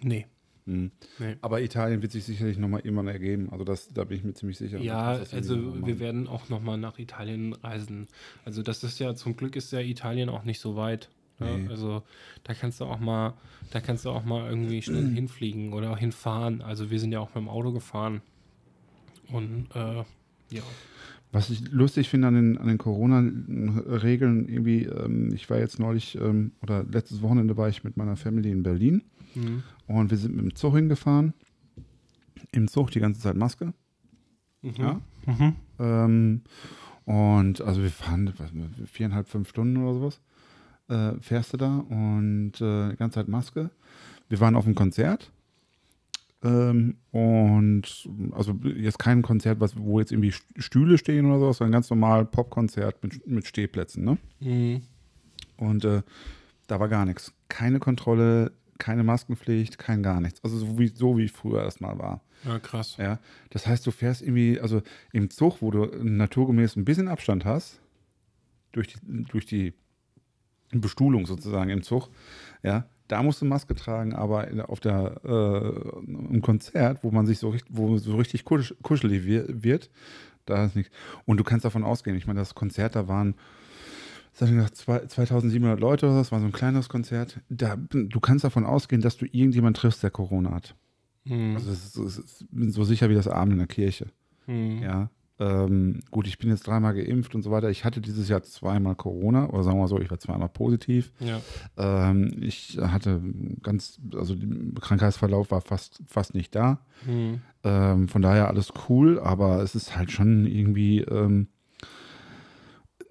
B: Nee.
A: Hm.
B: nee.
A: Aber Italien wird sich sicherlich nochmal irgendwann ergeben. Also das, da bin ich mir ziemlich sicher.
B: Ja, also wir werden auch nochmal nach Italien reisen. Also das ist ja, zum Glück ist ja Italien auch nicht so weit. Ne?
A: Nee.
B: Also da kannst du auch mal, da kannst du auch mal irgendwie schnell hinfliegen oder auch hinfahren. Also wir sind ja auch mit dem Auto gefahren. Und äh, ja.
A: Was ich lustig finde an den, an den Corona-Regeln, irgendwie, ähm, ich war jetzt neulich ähm, oder letztes Wochenende war ich mit meiner Family in Berlin
B: Mhm.
A: und wir sind mit dem Zug hingefahren. Im Zug die ganze Zeit Maske.
B: Mhm.
A: Ja.
B: Mhm.
A: Ähm, und also wir fahren was, viereinhalb, fünf Stunden oder sowas. Äh, fährst du da und äh, die ganze Zeit Maske. Wir waren auf einem Konzert. Ähm, und also jetzt kein Konzert, was, wo jetzt irgendwie Stühle stehen oder sowas, sondern ganz normal Popkonzert mit, mit Stehplätzen, ne?
B: Mhm.
A: Und äh, da war gar nichts. Keine Kontrolle, keine Maskenpflicht, kein gar nichts. Also so wie, so wie früher erstmal war.
B: Ja, krass.
A: Ja, das heißt, du fährst irgendwie, also im Zug, wo du naturgemäß ein bisschen Abstand hast, durch die, durch die Bestuhlung sozusagen im Zug, ja, da musst du Maske tragen, aber auf der, äh, im Konzert, wo man sich so richtig, wo so richtig kusch, kuschelig wir- wird, da ist nichts. Und du kannst davon ausgehen, ich meine, das Konzert, da waren, hab ich gesagt, zwei- 2700 Leute oder so, das war so ein kleineres Konzert. Da, du kannst davon ausgehen, dass du irgendjemanden triffst, der Corona hat.
B: Mhm.
A: Also es ist, es ist so sicher wie das Abend in der Kirche.
B: Mhm.
A: Ja. Ähm, gut, ich bin jetzt dreimal geimpft und so weiter. Ich hatte dieses Jahr zweimal Corona, oder sagen wir mal so, ich war zweimal positiv.
B: Ja.
A: Ähm, ich hatte ganz, also der Krankheitsverlauf war fast, fast nicht da.
B: Mhm.
A: Ähm, von daher alles cool, aber es ist halt schon irgendwie, ähm,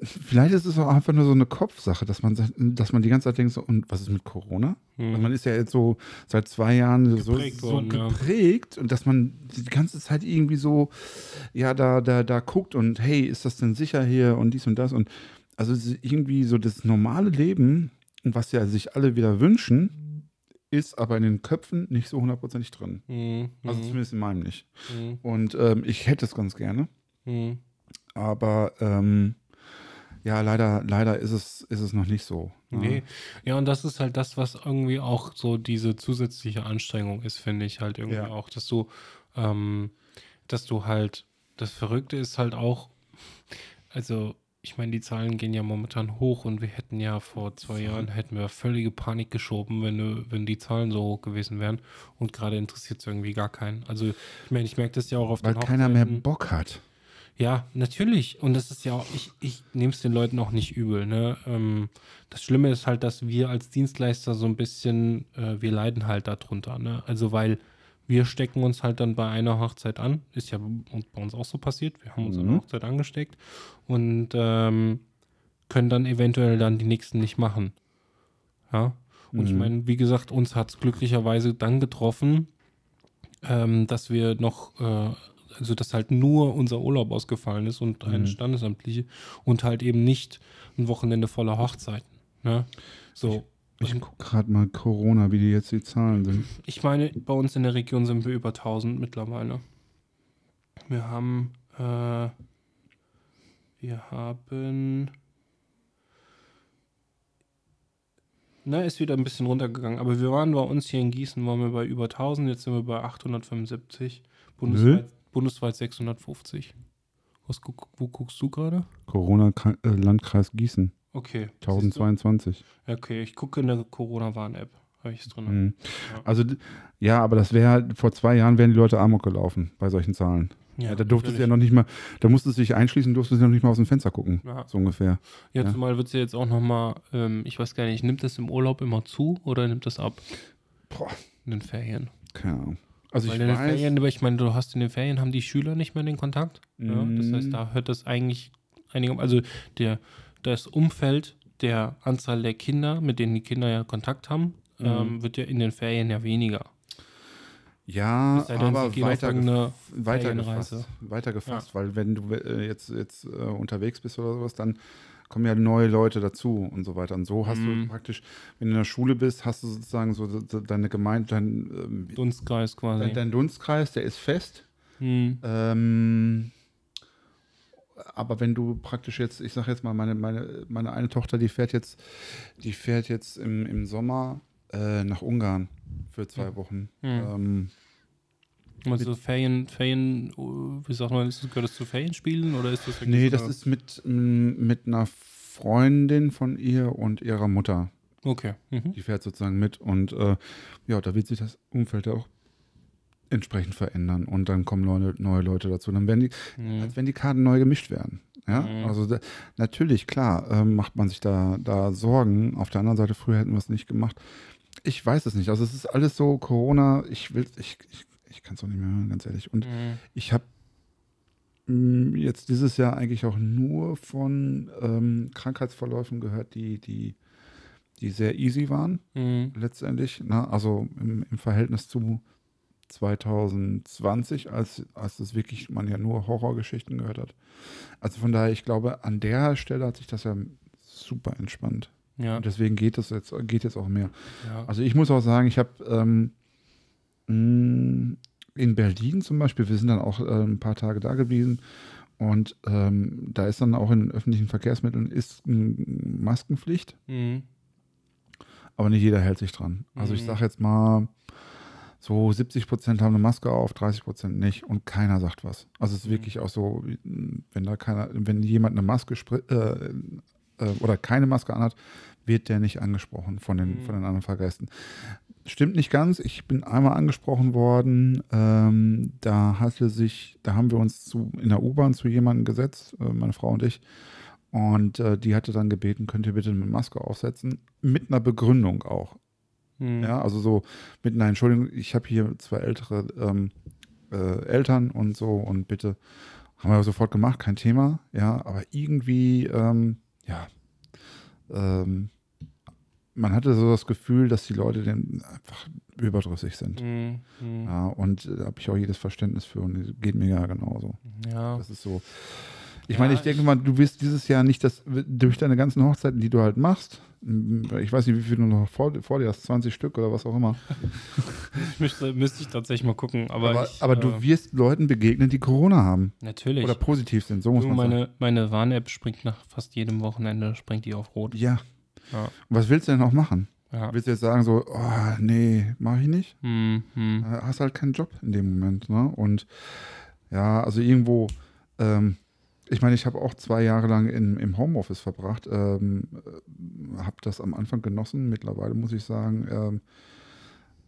A: vielleicht ist es auch einfach nur so eine Kopfsache, dass man, dass man die ganze Zeit denkt, so, und was ist mit Corona?
B: Mhm.
A: man ist ja jetzt so seit zwei Jahren so,
B: Geprägt
A: so
B: worden, ja.
A: geprägt und dass man die ganze Zeit irgendwie so, ja, da, da, da guckt und hey, ist das denn sicher hier und dies und das und also irgendwie so das normale Leben, was ja sich alle wieder wünschen, ist aber in den Köpfen nicht so hundertprozentig drin.
B: Mhm.
A: Also
B: Mhm.
A: zumindest in meinem nicht.
B: Mhm.
A: Und ähm, ich hätte es ganz gerne,
B: Mhm.
A: aber ähm, ja, leider, leider ist es, ist es noch nicht so. ne?
B: Nee. Ja, und das ist halt das, was irgendwie auch so diese zusätzliche Anstrengung ist, finde ich halt irgendwie
A: Ja.
B: auch, dass du, ähm, dass du halt, das Verrückte ist halt auch, also ich meine, die Zahlen gehen ja momentan hoch und wir hätten ja vor zwei Jahren hätten wir völlige Panik geschoben, wenn, du- wenn die Zahlen so hoch gewesen wären. Und gerade interessiert es irgendwie gar keinen. Also ich meine, ich merke das ja auch auf
A: Weil
B: den
A: keiner mehr. Bock hat.
B: Ja, natürlich. Und das ist ja auch, ich, ich nehme es den Leuten auch nicht übel. Ne? Ähm, das Schlimme ist halt, dass wir als Dienstleister so ein bisschen, äh, wir leiden halt darunter. Ne? Also, weil wir stecken uns halt dann bei einer Hochzeit an. Ist ja bei uns auch so passiert. Wir haben uns an
A: Mhm.
B: einer Hochzeit angesteckt und ähm, können dann eventuell dann die nächsten nicht machen. Ja. Und ich
A: Mhm.
B: meine, wie gesagt, uns hat es glücklicherweise dann getroffen, ähm, dass wir noch, äh, also dass halt nur unser Urlaub ausgefallen ist und eine
A: Mhm.
B: Standesamtliche und halt eben nicht ein Wochenende voller Hochzeiten. Ne? So.
A: Ich
B: Und
A: gucke gerade mal Corona, wie die jetzt die Zahlen sind.
B: ich meine, bei uns in der Region sind wir über 1000 mittlerweile. Wir haben, äh, wir haben, na, ist wieder ein bisschen runtergegangen, aber wir waren bei uns hier in Gießen, waren wir bei über 1000, jetzt sind wir bei 875, bundesweit, bundesweit 650. Was, wo guckst du gerade?
A: Corona-Landkreis Gießen,
B: Okay. siehst du?
A: 1022.
B: Okay, ich gucke in der Corona-Warn-App. Habe ich es drin.
A: Mhm.
B: Ja.
A: Also, ja, aber das wäre halt, vor zwei Jahren wären die Leute Amok gelaufen bei solchen Zahlen. Ja, da durftest du ja noch nicht mal, da musstest du dich einschließen, durftest du noch nicht mal aus dem Fenster gucken.
B: Ja.
A: So ungefähr.
B: Ja,
A: Ja.
B: zumal wird es ja jetzt auch nochmal, ähm, ich weiß gar nicht, nimmt das im Urlaub immer zu oder nimmt das ab
A: Boah,
B: in den Ferien?
A: keine Ahnung. Also
B: Weil
A: ich
B: in den
A: weiß,
B: Ferien, aber ich meine, du hast in den Ferien, haben die Schüler nicht mehr den Kontakt. Ja? Das heißt,
A: Mhm.
B: da hört das eigentlich einige, also der, das Umfeld der Anzahl der Kinder, mit denen die Kinder ja Kontakt haben,
A: Mhm.
B: ähm, wird ja in den Ferien ja weniger.
A: Ja,
B: denn,
A: aber weiter,
B: irgendeine
A: weiter
B: Ferienreise.
A: gefasst, weiter gefasst weil wenn du äh, jetzt, jetzt äh, unterwegs bist oder sowas, dann kommen ja neue Leute dazu und so weiter. Und so hast
B: Mhm.
A: du praktisch, wenn du in der Schule bist, hast du sozusagen so, deine Gemeinde, dein, ähm,
B: Dunstkreis quasi.
A: dein, dein Dunstkreis, der ist fest.
B: Hm.
A: Ähm, aber wenn du praktisch jetzt, ich sage jetzt mal, meine, meine, meine eine Tochter, die fährt jetzt, die fährt jetzt im, im Sommer äh, nach Ungarn für zwei Wochen.
B: Mhm.
A: Ähm,
B: Du Ferien, Ferien, uh, wie sagt man, ist das, gehört das zu Ferienspielen oder ist das
A: nee, das ist mit, m, mit einer Freundin von ihr und ihrer Mutter.
B: Okay. Mhm.
A: Die fährt sozusagen mit und äh, ja, da wird sich das Umfeld auch entsprechend verändern und dann kommen neue, neue Leute dazu. Dann werden die,
B: Mhm.
A: als wenn die Karten neu gemischt werden. Ja,
B: Mhm.
A: also da, natürlich, klar, ähm, macht man sich da, da Sorgen. Auf der anderen Seite, früher hätten wir es nicht gemacht. Ich weiß es nicht. Also es ist alles so Corona, ich will, ich, ich, ich kann es auch nicht mehr hören, ganz ehrlich. Und
B: Mhm.
A: ich habe mh, jetzt dieses Jahr eigentlich auch nur von ähm, Krankheitsverläufen gehört, die, die, die sehr easy waren,
B: Mhm.
A: letztendlich. Ne? Also im, im Verhältnis zu 2020, als, als es wirklich man ja nur Horrorgeschichten gehört hat. Also von daher, ich glaube, an der Stelle hat sich das ja super entspannt.
B: Ja.
A: Und deswegen geht es jetzt, geht jetzt auch mehr.
B: ja.
A: Also ich muss auch sagen, ich habe ähm, in Berlin zum Beispiel, wir sind dann auch äh, ein paar Tage da gewesen und ähm, da ist dann auch in öffentlichen Verkehrsmitteln ist mm, Maskenpflicht,
B: Mhm.
A: aber nicht jeder hält sich dran. Also ich
B: Mhm.
A: sage jetzt mal, so 70 Prozent haben eine Maske auf, 30 Prozent nicht und keiner sagt was. Also es ist
B: Mhm.
A: wirklich auch so, wenn da keiner, wenn jemand eine Maske äh, äh, oder keine Maske anhat, wird der nicht angesprochen von den,
B: Mhm.
A: von den anderen Fahrgästen. Stimmt nicht ganz. Ich bin einmal angesprochen worden. Ähm, da hatte sich, da haben wir uns zu, in der U-Bahn zu jemandem gesetzt, äh, meine Frau und ich. Und äh, die hatte dann gebeten, könnt ihr bitte eine Maske aufsetzen? Mit einer Begründung auch.
B: Mhm.
A: Ja, also so mit einer Entschuldigung, ich habe hier zwei ältere ähm, äh, Eltern und so und bitte, haben wir sofort gemacht, kein Thema, ja, aber irgendwie, ähm, ja, ähm, man hatte so das Gefühl, dass die Leute dann einfach überdrüssig sind.
B: Mhm. Mhm.
A: Ja, und äh, da habe ich auch jedes Verständnis für und geht mir ja genauso.
B: Ja.
A: Das ist so. Ich
B: Ja,
A: meine, ich denke mal, du wirst dieses Jahr nicht das, durch deine ganzen Hochzeiten, die du halt machst, ich weiß nicht, wie viel du noch vor, vor dir hast, 20 Stück oder was auch immer.
B: Ich müsste, müsste ich tatsächlich mal gucken. Aber,
A: Aber,
B: ich,
A: aber
B: äh,
A: du wirst Leuten begegnen, die Corona haben
B: Natürlich.
A: oder positiv sind, so muss
B: Du,
A: man sagen.
B: meine, meine Warn-App springt nach fast jedem Wochenende, springt die auf Rot.
A: Ja.
B: Ja.
A: Und was willst du denn auch machen?
B: Ja.
A: Willst du jetzt sagen so, oh, nee, mach ich nicht?
B: Hm, hm.
A: Äh, Hast halt keinen Job in dem Moment, ne? Und ja, also irgendwo, ähm, ich meine, ich habe auch zwei Jahre lang in, im Homeoffice verbracht, ähm, habe das am Anfang genossen. Mittlerweile muss ich sagen, ähm,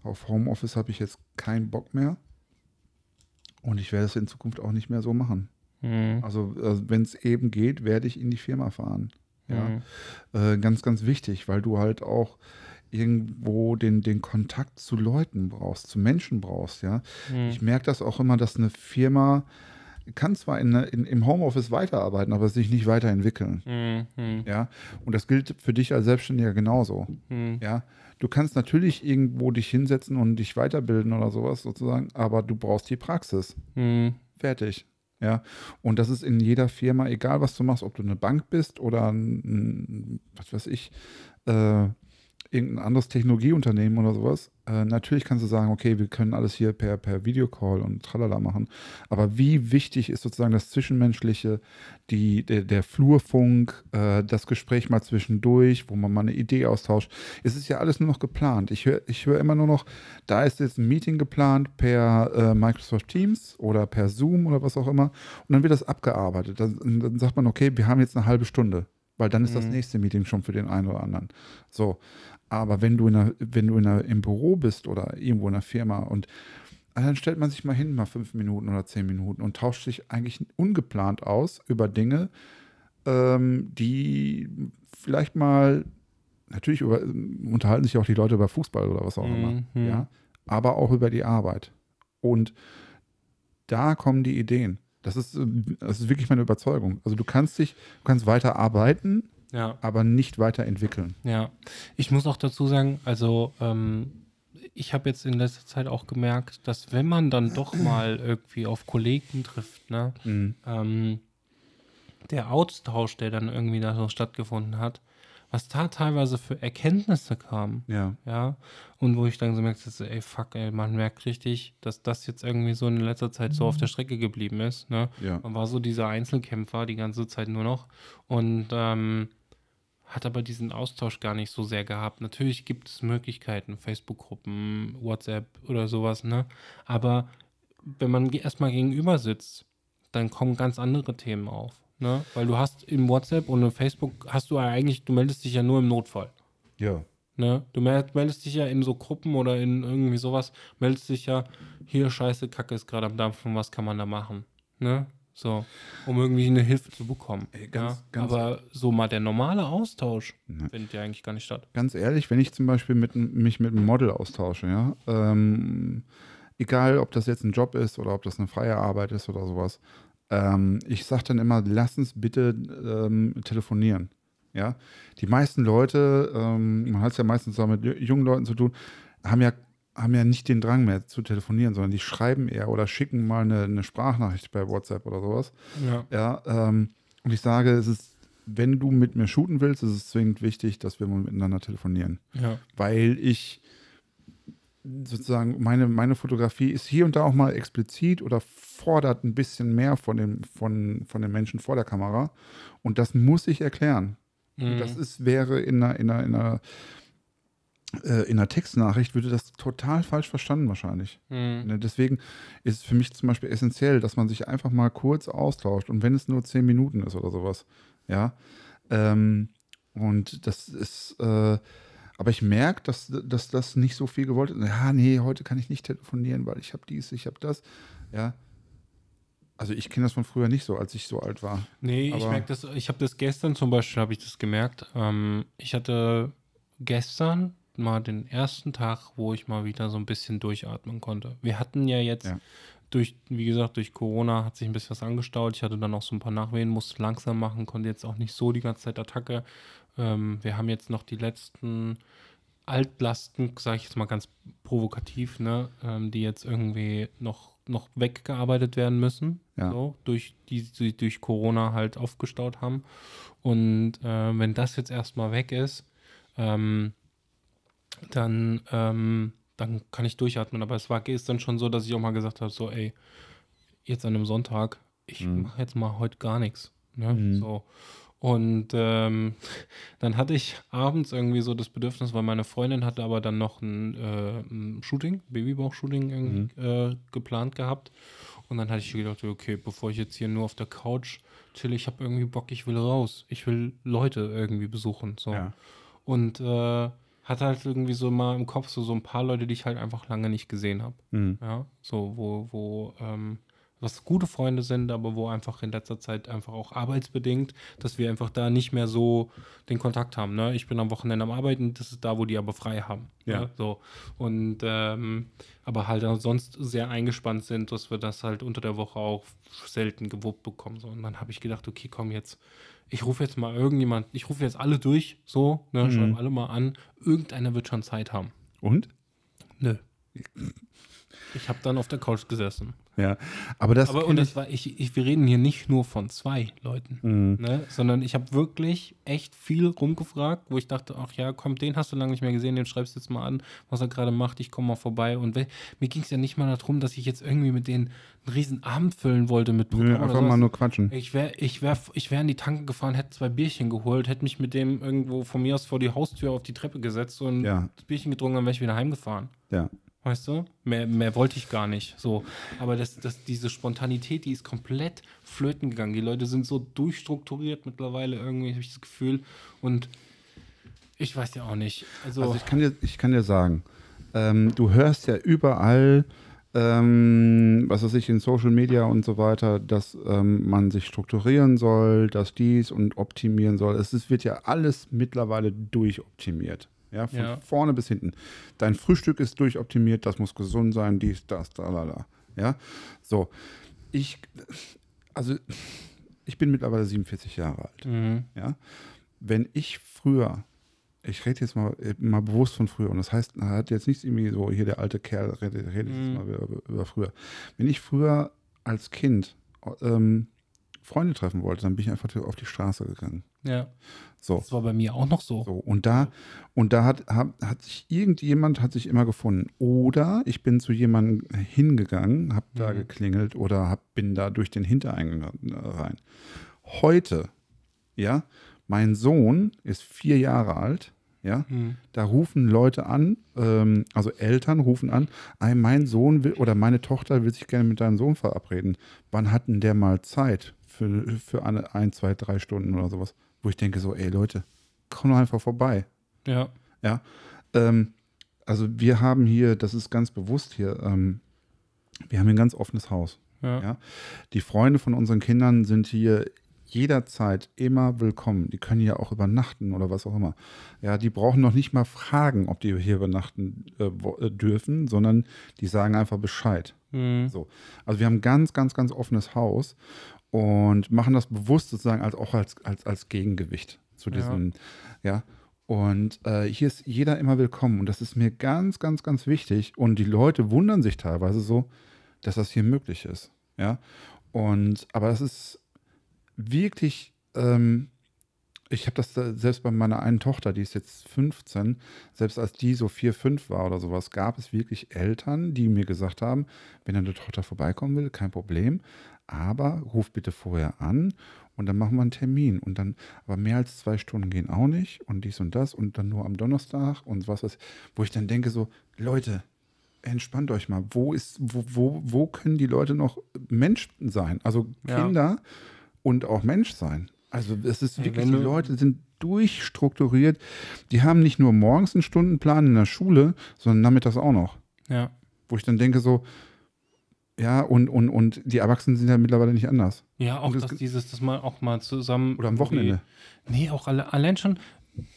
A: auf Homeoffice habe ich jetzt keinen Bock mehr. Und ich werde es in Zukunft auch nicht mehr so machen.
B: Hm.
A: Also, äh, wenn es eben geht, werde ich in die Firma fahren. Ja.
B: Hm.
A: Äh, ganz, ganz wichtig, weil du halt auch irgendwo den, den Kontakt zu Leuten brauchst, zu Menschen brauchst, ja.
B: Hm.
A: Ich merke das auch immer, dass eine Firma kann zwar in, in, im Homeoffice weiterarbeiten, aber sich nicht weiterentwickeln.
B: Hm. Hm.
A: Ja, und das gilt für dich als Selbstständiger genauso.
B: Hm.
A: Ja, du kannst natürlich irgendwo dich hinsetzen und dich weiterbilden oder sowas sozusagen, aber du brauchst die Praxis.
B: Hm.
A: Fertig. Ja, und das ist in jeder Firma, egal was du machst, ob du eine Bank bist oder ein was weiß ich, äh, irgendein anderes Technologieunternehmen oder sowas. Äh, natürlich kannst du sagen, okay, wir können alles hier per, per Videocall und tralala machen. Aber wie wichtig ist sozusagen das Zwischenmenschliche, die, der, der Flurfunk, äh, das Gespräch mal zwischendurch, wo man mal eine Idee austauscht. Es ist ja alles nur noch geplant. Ich höre ich hör immer nur noch, da ist jetzt ein Meeting geplant per äh, Microsoft Teams oder per Zoom oder was auch immer. Und dann wird das abgearbeitet. Dann, dann sagt man, okay, wir haben jetzt eine halbe Stunde. Weil dann ist das
B: Mhm.
A: nächste Meeting schon für den einen oder anderen. So. Aber wenn du, in einer, wenn du in einer, im Büro bist oder irgendwo in einer Firma und ah, dann stellt man sich mal hin, mal fünf Minuten oder zehn Minuten und tauscht sich eigentlich ungeplant aus über Dinge, ähm, die vielleicht mal, natürlich über, unterhalten sich auch die Leute über Fußball oder was auch immer,
B: Mhm.
A: ja, aber auch über die Arbeit. Und da kommen die Ideen. Das ist, äh, das ist wirklich meine Überzeugung. Also du kannst dich, du kannst weiter arbeiten,
B: Ja.
A: aber nicht weiterentwickeln.
B: Ja, ich muss auch dazu sagen, also ähm, ich habe jetzt in letzter Zeit auch gemerkt, dass wenn man dann doch mal irgendwie auf Kollegen trifft, ne,
A: Mhm.
B: ähm, der Austausch, der dann irgendwie da so stattgefunden hat, was da teilweise für Erkenntnisse kamen,
A: Ja.
B: ja, und wo ich dann so merkte, so, ey, fuck, ey, man merkt richtig, dass das jetzt irgendwie so in letzter Zeit so auf der Strecke geblieben ist, ne,
A: Ja.
B: man war so dieser Einzelkämpfer die ganze Zeit nur noch und ähm, hat aber diesen Austausch gar nicht so sehr gehabt. Natürlich gibt es Möglichkeiten, Facebook-Gruppen, WhatsApp oder sowas, ne? Aber wenn man erstmal gegenüber sitzt, dann kommen ganz andere Themen auf, ne? Weil du hast im WhatsApp und im Facebook hast du eigentlich, du meldest dich ja nur im Notfall.
A: Ja.
B: Ne? Du mel- meldest dich ja in so Gruppen oder in irgendwie sowas, meldest dich ja, hier scheiße, Kacke ist gerade am Dampfen, was kann man da machen? Ne? So, um irgendwie eine Hilfe zu bekommen.
A: Ey, ganz-
B: ja?
A: ganz-
B: Aber so mal der normale Austausch
A: Ne.
B: findet ja eigentlich gar nicht statt.
A: Ganz ehrlich, wenn ich zum Beispiel mit, mich mit einem Model austausche, ja, ähm, egal ob das jetzt ein Job ist oder ob das eine freie Arbeit ist oder sowas, ähm, ich sage dann immer, lass uns bitte ähm, telefonieren. Ja, die meisten Leute, ähm, man hat es ja meistens auch mit ju- jungen Leuten zu tun, haben ja, haben ja nicht den Drang mehr zu telefonieren, sondern die schreiben eher oder schicken mal eine, eine Sprachnachricht bei WhatsApp oder sowas.
B: Ja.
A: Ja, ähm, und ich sage, es ist, wenn du mit mir shooten willst, ist es zwingend wichtig, dass wir mal miteinander telefonieren.
B: Ja.
A: Weil ich sozusagen, meine, meine Fotografie ist hier und da auch mal explizit oder fordert ein bisschen mehr von dem, von, von den Menschen vor der Kamera. Und das muss ich erklären.
B: Mhm.
A: Das ist, wäre in einer, in einer, in einer, äh, in einer Textnachricht, würde das total falsch verstanden wahrscheinlich.
B: Mhm.
A: Ne, Deswegen ist es für mich zum Beispiel essentiell, dass man sich einfach mal kurz austauscht und wenn es nur zehn Minuten ist oder sowas. Ja. Ähm, und das ist, äh, aber ich merke, dass, dass das nicht so viel gewollt ist. Ja, nee, heute kann ich nicht telefonieren, weil ich habe dies, ich habe das. Ja. Also ich kenne das von früher nicht so, als ich so alt war.
B: Nee, ich
A: Aber-
B: merke das, ich habe das gestern zum Beispiel, habe ich das gemerkt. Ähm, ich hatte gestern mal den ersten Tag, wo ich mal wieder so ein bisschen durchatmen konnte. Wir hatten ja jetzt
A: Ja.
B: durch, wie gesagt, durch Corona hat sich ein bisschen was angestaut. Ich hatte dann auch so ein paar Nachwehen, musste langsam machen, konnte jetzt auch nicht so die ganze Zeit Attacke. Ähm, wir haben jetzt noch die letzten Altlasten, sage ich jetzt mal ganz provokativ, ne, ähm, die jetzt irgendwie noch, noch weggearbeitet werden müssen,
A: Ja.
B: so, durch die sie durch Corona halt aufgestaut haben. Und äh, wenn das jetzt erstmal weg ist, ähm, dann, ähm, dann kann ich durchatmen. Aber es war gestern schon so, dass ich auch mal gesagt habe: so, ey, jetzt an einem Sonntag, ich
A: Mhm.
B: mache jetzt mal heute gar nichts. Ne?
A: Mhm.
B: So. Und ähm, dann hatte ich abends irgendwie so das Bedürfnis, weil meine Freundin hatte aber dann noch ein, äh, ein Shooting, Babybauch-Shooting irgendwie, äh, geplant gehabt. Und dann hatte ich gedacht, okay, bevor ich jetzt hier nur auf der Couch chill, ich habe irgendwie Bock, ich will raus. Ich will Leute irgendwie besuchen. So.
A: Ja.
B: Und äh, hatte halt irgendwie so mal im Kopf so, so ein paar Leute, die ich halt einfach lange nicht gesehen habe.
A: Mhm.
B: Ja, so, wo, wo, ähm, was gute Freunde sind, aber wo einfach in letzter Zeit einfach auch arbeitsbedingt, dass wir einfach da nicht mehr so den Kontakt haben. Ne? Ich bin am Wochenende am Arbeiten, das ist da, wo die aber frei haben.
A: Ja.
B: Ne? So. Und ähm, aber halt auch sonst sehr eingespannt sind, dass wir das halt unter der Woche auch selten gewuppt bekommen. So. Und dann habe ich gedacht, okay, komm jetzt, ich rufe jetzt mal irgendjemand, ich rufe jetzt alle durch, so, ne,
A: Mhm.
B: schreibe alle mal an, irgendeiner wird schon Zeit haben.
A: Und?
B: Nö. Ich habe dann auf der Couch gesessen.
A: Ja. Aber das.
B: Aber und das war, ich, ich, wir reden hier nicht nur von zwei Leuten,
A: Mhm.
B: ne? sondern ich habe wirklich echt viel rumgefragt, wo ich dachte, ach ja, komm, den hast du lange nicht mehr gesehen, den schreibst du jetzt mal an, was er gerade macht, ich komme mal vorbei. Und mir ging es ja nicht mal darum, dass ich jetzt irgendwie mit denen einen riesen Abend füllen wollte mit Programm oder
A: einfach mal nur quatschen.
B: Ich wäre ich wär, ich wär in die Tanke gefahren, hätte zwei Bierchen geholt, hätte mich mit dem irgendwo von mir aus vor die Haustür auf die Treppe gesetzt und
A: Ja.
B: das Bierchen getrunken, dann wäre ich wieder heimgefahren.
A: Ja.
B: Weißt du? Mehr, mehr wollte ich gar nicht. So. Aber das, das, diese Spontanität, die ist komplett flöten gegangen. Die Leute sind so durchstrukturiert mittlerweile irgendwie, habe ich das Gefühl. Und ich weiß ja auch nicht. Also,
A: Also ich kann dir, ich kann dir sagen, ähm, du hörst ja überall, ähm, was weiß ich, in Social Media und so weiter, dass ähm, man sich strukturieren soll, dass dies und optimieren soll. Es ist, wird ja alles mittlerweile durchoptimiert. Ja, von
B: Ja.
A: vorne bis hinten. Dein Frühstück ist durchoptimiert, das muss gesund sein, dies, das, da, la, la. Ja, so. Ich, also, ich bin mittlerweile 47 Jahre alt.
B: mhm.
A: Ja? Wenn ich früher ich rede jetzt mal, äh, mal bewusst von früher. Und das heißt, hat jetzt nichts irgendwie so, hier der alte Kerl redet, redet
B: Mhm.
A: jetzt mal über, über früher. Wenn ich früher als Kind ähm, Freunde treffen wollte, dann bin ich einfach auf die Straße gegangen.
B: Ja.
A: So.
B: Das war bei mir auch noch so.
A: So, und da, und da hat, hat, hat sich irgendjemand hat sich immer gefunden. Oder ich bin zu jemandem hingegangen, habe da
B: Mhm.
A: geklingelt oder hab, bin da durch den Hintereingang rein. Heute, ja, mein Sohn ist vier Jahre alt, ja,
B: Mhm.
A: da rufen Leute an, ähm, also Eltern rufen an, "Ey, mein Sohn will oder meine Tochter will sich gerne mit deinem Sohn verabreden. Wann hat denn der mal Zeit für, für eine, ein, zwei, drei Stunden oder sowas? Wo ich denke so, ey Leute, komm doch einfach vorbei.
B: Ja.
A: Ja. Ähm, also wir haben hier, das ist ganz bewusst hier, ähm, wir haben hier ein ganz offenes Haus.
B: Ja.
A: Ja. Die Freunde von unseren Kindern sind hier jederzeit immer willkommen. Die können hier auch übernachten oder was auch immer. Ja, die brauchen noch nicht mal fragen, ob die hier übernachten äh, äh, dürfen, sondern die sagen einfach Bescheid.
B: Mhm.
A: So. Also wir haben ein ganz, ganz, ganz offenes Haus und machen das bewusst sozusagen als, auch als, als, als Gegengewicht zu
B: Ja.
A: diesem, ja. Und äh, hier ist jeder immer willkommen und das ist mir ganz, ganz, ganz wichtig. Und die Leute wundern sich teilweise so, dass das hier möglich ist. Ja. Und aber das ist wirklich, ähm, ich habe das da, selbst bei meiner einen Tochter, die ist jetzt 15, selbst als die so 4, 5 war oder sowas, gab es wirklich Eltern, die mir gesagt haben, wenn deine Tochter vorbeikommen will, kein Problem, aber ruf bitte vorher an und dann machen wir einen Termin. Und dann, aber mehr als zwei Stunden gehen auch nicht und dies und das und dann nur am Donnerstag und was weiß, wo ich dann denke so, Leute, entspannt euch mal. Wo ist, wo, wo, wo können die Leute noch Mensch sein? Also
B: Ja.
A: Kinder und auch Mensch sein. Also es ist wirklich, die Leute sind durchstrukturiert. Die haben nicht nur morgens einen Stundenplan in der Schule, sondern nachmittags auch noch.
B: Ja.
A: Wo ich dann denke so, ja, und, und, und die Erwachsenen sind ja mittlerweile nicht anders.
B: Ja, auch dass dieses, das mal auch mal zusammen.
A: Oder am Wochenende.
B: Nee, auch alle, allein schon,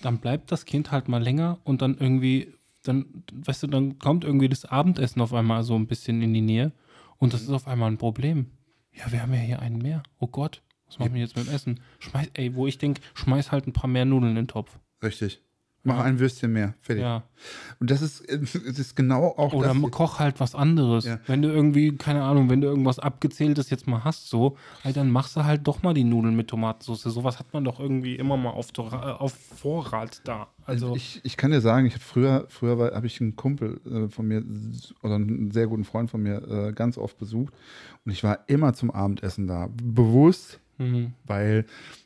B: dann bleibt das Kind halt mal länger und dann irgendwie, dann, weißt du, dann kommt irgendwie das Abendessen auf einmal so ein bisschen in die Nähe und das ist auf einmal ein Problem. Ja, wir haben ja hier einen mehr. Oh Gott, was machen wir jetzt mit dem Essen? Schmeiß, ey, wo ich denke, schmeiß halt ein paar mehr Nudeln in den Topf.
A: Richtig. Mach
B: Ja.
A: ein Würstchen mehr. Fertig.
B: Ja.
A: Und das ist, das ist genau auch
B: Oder
A: das.
B: koch halt was anderes.
A: Ja.
B: Wenn du irgendwie, keine Ahnung, wenn du irgendwas abgezähltes jetzt mal hast, so, ey, dann machst du halt doch mal die Nudeln mit Tomatensauce. Sowas hat man doch irgendwie immer mal auf, auf Vorrat da. Also,
A: ich, ich kann dir sagen, ich hab früher, früher habe ich einen Kumpel äh, von mir oder einen sehr guten Freund von mir äh, ganz oft besucht und ich war immer zum Abendessen da. Bewusst,
B: mhm.
A: weil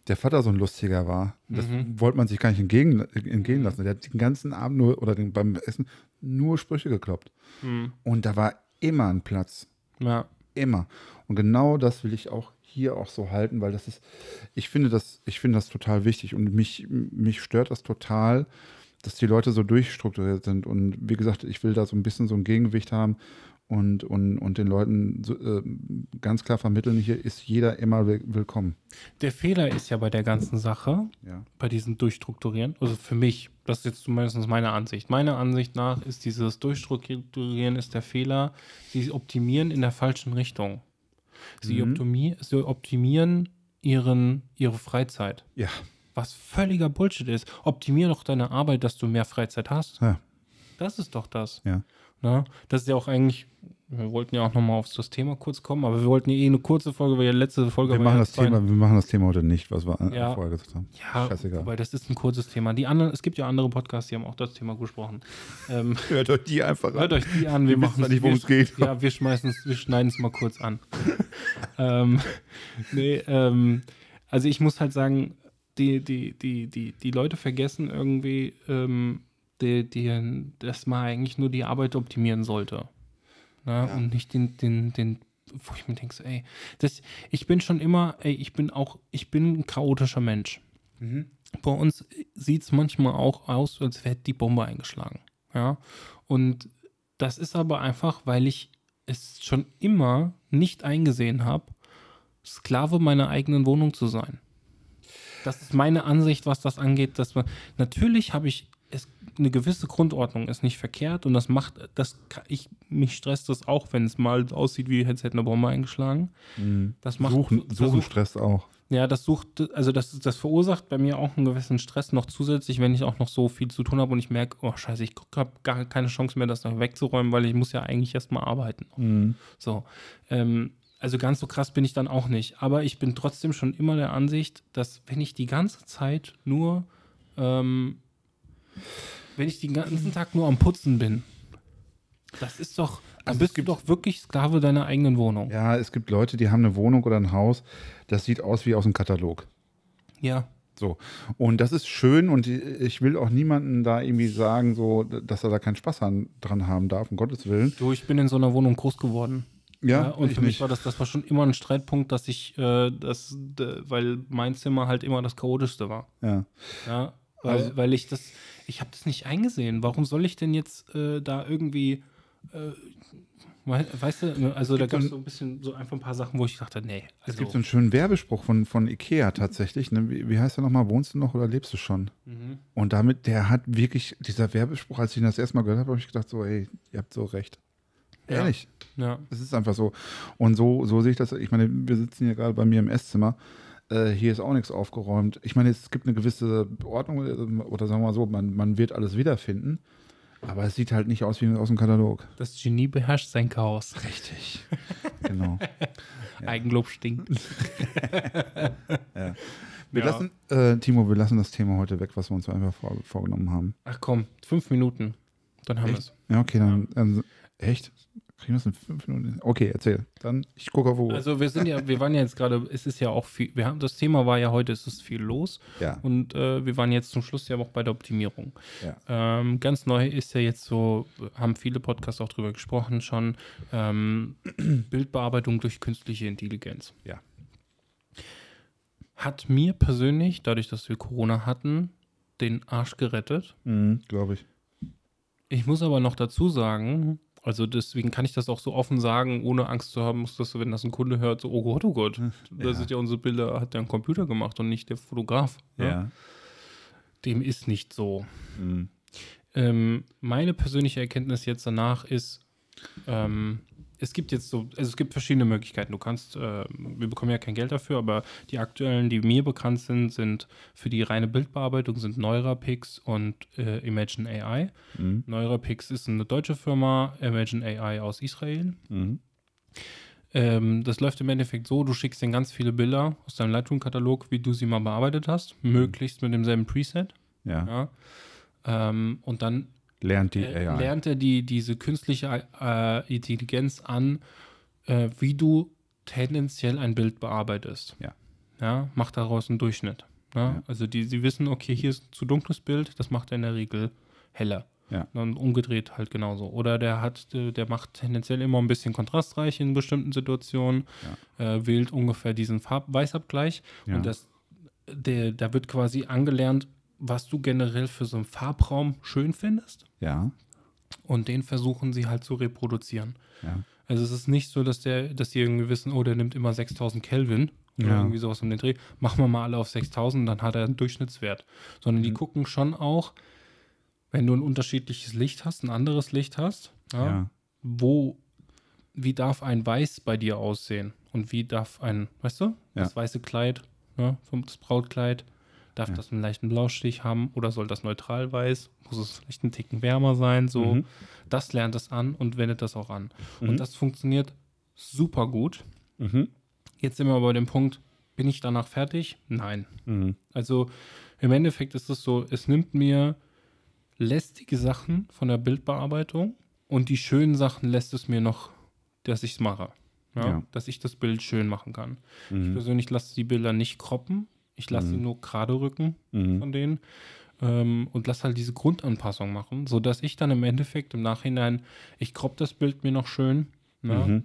A: der Vater so ein lustiger war. Das
B: Mhm.
A: wollte man sich gar nicht entgegen, entgehen lassen. Der hat den ganzen Abend nur oder den, beim Essen nur Sprüche gekloppt.
B: Mhm.
A: Und da war immer ein Platz.
B: ja.
A: Immer. Und genau das will ich auch hier auch so halten, weil das ist, ich finde das, ich finde das total wichtig und mich, mich stört das total, dass die Leute so durchstrukturiert sind. Und wie gesagt, ich will da so ein bisschen so ein Gegengewicht haben und, und, und den Leuten äh, ganz klar vermitteln, hier ist jeder immer will, willkommen.
B: Der Fehler ist ja bei der ganzen Sache,
A: Ja.
B: bei diesem Durchstrukturieren, also für mich, das ist jetzt zumindest meine Ansicht. Meiner Ansicht nach ist dieses Durchstrukturieren ist der Fehler, sie optimieren in der falschen Richtung. Sie,
A: Mhm.
B: optimi sie optimieren ihren, ihre Freizeit.
A: Ja.
B: Was völliger Bullshit ist. Optimier doch deine Arbeit, dass du mehr Freizeit hast.
A: Ja.
B: Das ist doch das.
A: Ja.
B: Na, das ist ja auch eigentlich, wir wollten ja auch nochmal auf das Thema kurz kommen, aber wir wollten ja eh eine kurze Folge, weil die letzte Folge
A: Wir
B: war
A: machen,
B: ja
A: das Thema, wir machen das Thema heute nicht, was wir
B: Ja.
A: vorher gesagt haben.
B: Ja,
A: Scheißegal.
B: wobei das ist ein kurzes Thema. Die anderen, es gibt ja andere Podcasts, die haben auch das Thema gesprochen. Ähm,
A: Hört euch die einfach
B: hört euch die an, wir
A: Wir
B: machen
A: nicht, worum es geht.
B: Ja, wir schmeißen es, wir schneiden es mal kurz an. ähm, nee, ähm, also ich muss halt sagen, die, die, die, die, die Leute vergessen irgendwie, ähm, die, die, dass man eigentlich nur die Arbeit optimieren sollte. Ne?
A: Ja.
B: Und nicht den, den, den, wo ich mir denke, so, ey, das, ich bin schon immer, ey, ich bin auch, ich bin ein chaotischer Mensch.
A: Mhm.
B: Bei uns sieht es manchmal auch aus, als wäre die Bombe eingeschlagen. Ja. Und das ist aber einfach, weil ich es schon immer nicht eingesehen habe, Sklave meiner eigenen Wohnung zu sein. Das ist meine Ansicht, was das angeht, dass man natürlich habe ich eine gewisse Grundordnung ist nicht verkehrt und das macht das ich mich stresst das auch, wenn es mal aussieht, wie hätte eine Bombe eingeschlagen. Das macht
A: Suchen, suchen
B: versucht-
A: Stress auch.
B: Ja, das sucht, also das, das verursacht bei mir auch einen gewissen Stress noch zusätzlich, wenn ich auch noch so viel zu tun habe und ich merke, oh scheiße, ich habe gar keine Chance mehr, das noch wegzuräumen, weil ich muss ja eigentlich erstmal arbeiten.
A: Mhm.
B: So. Ähm, also ganz so krass bin ich dann auch nicht. Aber ich bin trotzdem schon immer der Ansicht, dass wenn ich die ganze Zeit nur, ähm, wenn ich den ganzen Tag nur am Putzen bin, das ist doch, dann
A: Also
B: bist du
A: gibt-
B: doch wirklich Sklave deiner eigenen Wohnung.
A: Ja, es gibt Leute, die haben eine Wohnung oder ein Haus, das sieht aus wie aus dem Katalog.
B: Ja.
A: So. Und das ist schön und ich will auch niemanden da irgendwie sagen, so, dass er da keinen Spaß an, dran haben darf, um Gottes Willen.
B: Du, ich bin in so einer Wohnung groß geworden.
A: Ja,
B: und
A: ich
B: für mich
A: nicht.
B: war das, das war schon immer ein Streitpunkt, dass ich, äh, das, weil mein Zimmer halt immer das chaotischste war.
A: Ja.
B: Ja, weil,
A: Also-
B: weil ich das, ich habe das nicht eingesehen. Warum soll ich denn jetzt äh, da irgendwie, äh, wei- weißt du, also da
A: gibt
B: gab es
A: so
B: ein bisschen, so einfach ein paar Sachen, wo ich dachte, nee,
A: Es
B: also,
A: gibt so einen schönen Werbespruch von, von Ikea tatsächlich. Ne? Wie, wie heißt der nochmal? Wohnst du noch oder lebst du schon?
B: mhm.
A: Und damit, der hat wirklich, dieser Werbespruch, als ich ihn das erste Mal gehört habe, habe ich gedacht, so, ey, ihr habt so recht.
B: Ja.
A: Ehrlich.
B: ja,
A: Es ist einfach so. Und so, so sehe ich das. Ich meine, wir sitzen hier gerade bei mir im Esszimmer. Äh, hier ist auch nichts aufgeräumt. Ich meine, es gibt eine gewisse Ordnung, äh, oder sagen wir mal so, man, man wird alles wiederfinden. Aber es sieht halt nicht aus wie aus dem Katalog.
B: das Genie beherrscht sein Chaos.
A: Richtig. genau.
B: Eigenlob stinkt.
A: Wir
B: Ja.
A: lassen, äh, Timo, wir lassen das Thema heute weg, was wir uns einfach vor, vorgenommen haben.
B: Ach komm, fünf Minuten, dann haben wir es.
A: Ja, okay, dann. dann echt? Kriegen wir das in fünf Minuten? Okay, erzähl. Dann, ich gucke auf Uhr.
B: Also wir sind ja, wir waren ja jetzt gerade, es ist ja auch viel, wir haben, das Thema war ja heute, es ist viel los
A: ja.
B: und äh, wir waren jetzt zum Schluss ja auch bei der Optimierung.
A: ja.
B: Ähm, ganz neu ist ja jetzt so, haben viele Podcasts auch drüber gesprochen schon, ähm, Bildbearbeitung durch künstliche Intelligenz.
A: Ja.
B: Hat mir persönlich, dadurch, dass wir Corona hatten, den Arsch gerettet.
A: Mhm, Glaube ich.
B: Ich muss aber noch dazu sagen, also deswegen kann ich das auch so offen sagen, ohne Angst zu haben, dass du, wenn das ein Kunde hört, so, oh Gott, oh Gott, das
A: Ja.
B: sind ja unsere Bilder, hat der ein Computer gemacht und nicht der Fotograf. ne? Dem ist nicht so.
A: Mhm.
B: Ähm, meine persönliche Erkenntnis jetzt danach ist, ähm, es gibt jetzt so, also es gibt verschiedene Möglichkeiten. Du kannst, äh, wir bekommen ja kein Geld dafür, aber die aktuellen, die mir bekannt sind, sind für die reine Bildbearbeitung sind Neurapix und äh, Imagine AI.
A: Mhm.
B: Neurapix ist eine deutsche Firma, Imagine AI aus Israel.
A: Mhm.
B: Ähm, das läuft im Endeffekt so, du schickst denen ganz viele Bilder aus deinem Lightroom-Katalog, wie du sie mal bearbeitet hast, möglichst mit demselben Preset.
A: Ja.
B: Ja. Ähm, und dann
A: Lernt die
B: äh,
A: AI.
B: lernt er die, diese künstliche äh, Intelligenz an, äh, wie du tendenziell ein Bild bearbeitest.
A: Ja.
B: Ja, macht daraus einen Durchschnitt. Ja?
A: Ja.
B: Also die, sie wissen, okay, hier ist ein zu dunkles Bild, das macht er in der Regel heller.
A: Ja.
B: Und umgedreht halt genauso. Oder der hat, der macht tendenziell immer ein bisschen kontrastreich in bestimmten Situationen, äh, wählt ungefähr diesen Farb-Weiß-Abgleich
A: Ja.
B: und das, der, da wird quasi angelernt, was du generell für so einen Farbraum schön findest.
A: Ja.
B: Und den versuchen sie halt zu reproduzieren.
A: Ja.
B: Also es ist nicht so, dass der, dass die irgendwie wissen, oh, der nimmt immer 6000 Kelvin oder
A: Ja.
B: irgendwie sowas um den Dreh. Machen wir mal alle auf 6000, dann hat er einen Durchschnittswert. Sondern die
A: Mhm.
B: gucken schon auch, wenn du ein unterschiedliches Licht hast, ein anderes Licht hast, ja,
A: Ja.
B: wo, wie darf ein Weiß bei dir aussehen? Und wie darf ein, weißt du, das weiße Kleid, ne, vom- das Brautkleid, darf
A: Ja.
B: das einen leichten Blaustich haben oder soll das neutral weiß? Muss es vielleicht einen Ticken wärmer sein? So,
A: Mhm.
B: das lernt es an und wendet das auch an.
A: Mhm.
B: Und das funktioniert super gut.
A: Mhm.
B: Jetzt sind wir aber bei dem Punkt, bin ich danach fertig? Nein.
A: Mhm.
B: Also im Endeffekt ist es so, es nimmt mir lästige Sachen von der Bildbearbeitung und die schönen Sachen lässt es mir noch, dass ich es mache. Ja?
A: Ja.
B: Dass ich das Bild schön machen kann. Ich
A: Mhm.
B: persönlich lasse die Bilder nicht kroppen. Ich lasse sie
A: Mhm.
B: nur gerade rücken
A: Mhm.
B: von denen ähm, und lasse halt diese Grundanpassung machen, sodass ich dann im Endeffekt im Nachhinein, ich kropp das Bild mir noch schön. Ne?
A: Mhm.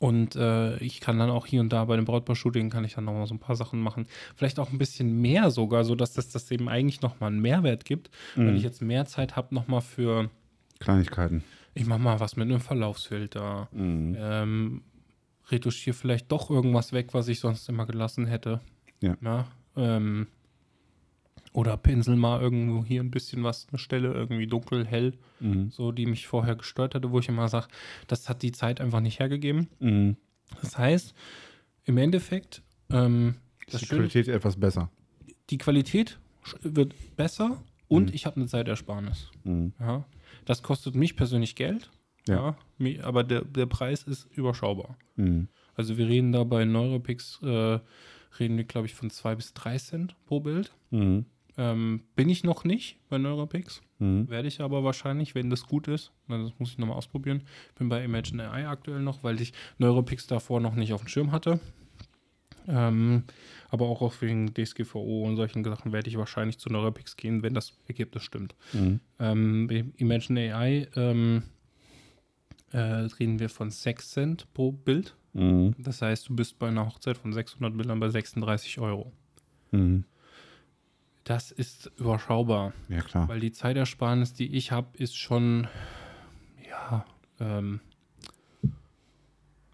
B: Und äh, ich kann dann auch hier und da bei dem Brautpaar-Shooting kann ich dann nochmal so ein paar Sachen machen. Vielleicht auch ein bisschen mehr sogar, sodass das, das eben eigentlich nochmal einen Mehrwert gibt. Wenn
A: Mhm.
B: ich jetzt mehr Zeit habe, nochmal für,
A: Kleinigkeiten.
B: ich mache mal was mit einem Verlaufsfilter.
A: Mhm.
B: Ähm, retuschiere vielleicht doch irgendwas weg, was ich sonst immer gelassen hätte.
A: Ja.
B: ähm, oder pinsel mal irgendwo hier ein bisschen was, eine Stelle irgendwie dunkel, hell,
A: Mhm.
B: so, die mich vorher gestört hatte, wo ich immer sage, das hat die Zeit einfach nicht hergegeben.
A: Mhm.
B: Das heißt, im Endeffekt, ähm,
A: ist die
B: Schöne-
A: Qualität etwas besser.
B: Die Qualität wird besser und ich habe eine Zeitersparnis.
A: Mhm.
B: Ja. Das kostet mich persönlich Geld,
A: Ja.
B: ja. aber der, der Preis ist überschaubar.
A: Mhm.
B: Also wir reden da bei Neuropix, äh, reden wir, glaube ich, von 2 bis 3 Cent pro Bild.
A: Mhm.
B: Ähm, bin ich noch nicht bei Neuropix.
A: Mhm.
B: Werde ich aber wahrscheinlich, wenn das gut ist. Das muss ich nochmal ausprobieren. Bin bei Imagine AI aktuell noch, weil ich Neuropix davor noch nicht auf dem Schirm hatte. Ähm, aber auch auf wegen DSGVO und solchen Sachen werde ich wahrscheinlich zu Neuropix gehen, wenn das Ergebnis stimmt.
A: Mhm.
B: Ähm, Imagine AI ähm, äh, reden wir von 6 Cent pro Bild.
A: Mhm.
B: Das heißt, du bist bei einer Hochzeit von 600 Bildern bei 36 Euro.
A: Mhm.
B: Das ist überschaubar.
A: Ja, klar.
B: Weil die Zeitersparnis, die ich habe, ist schon, ja, ähm,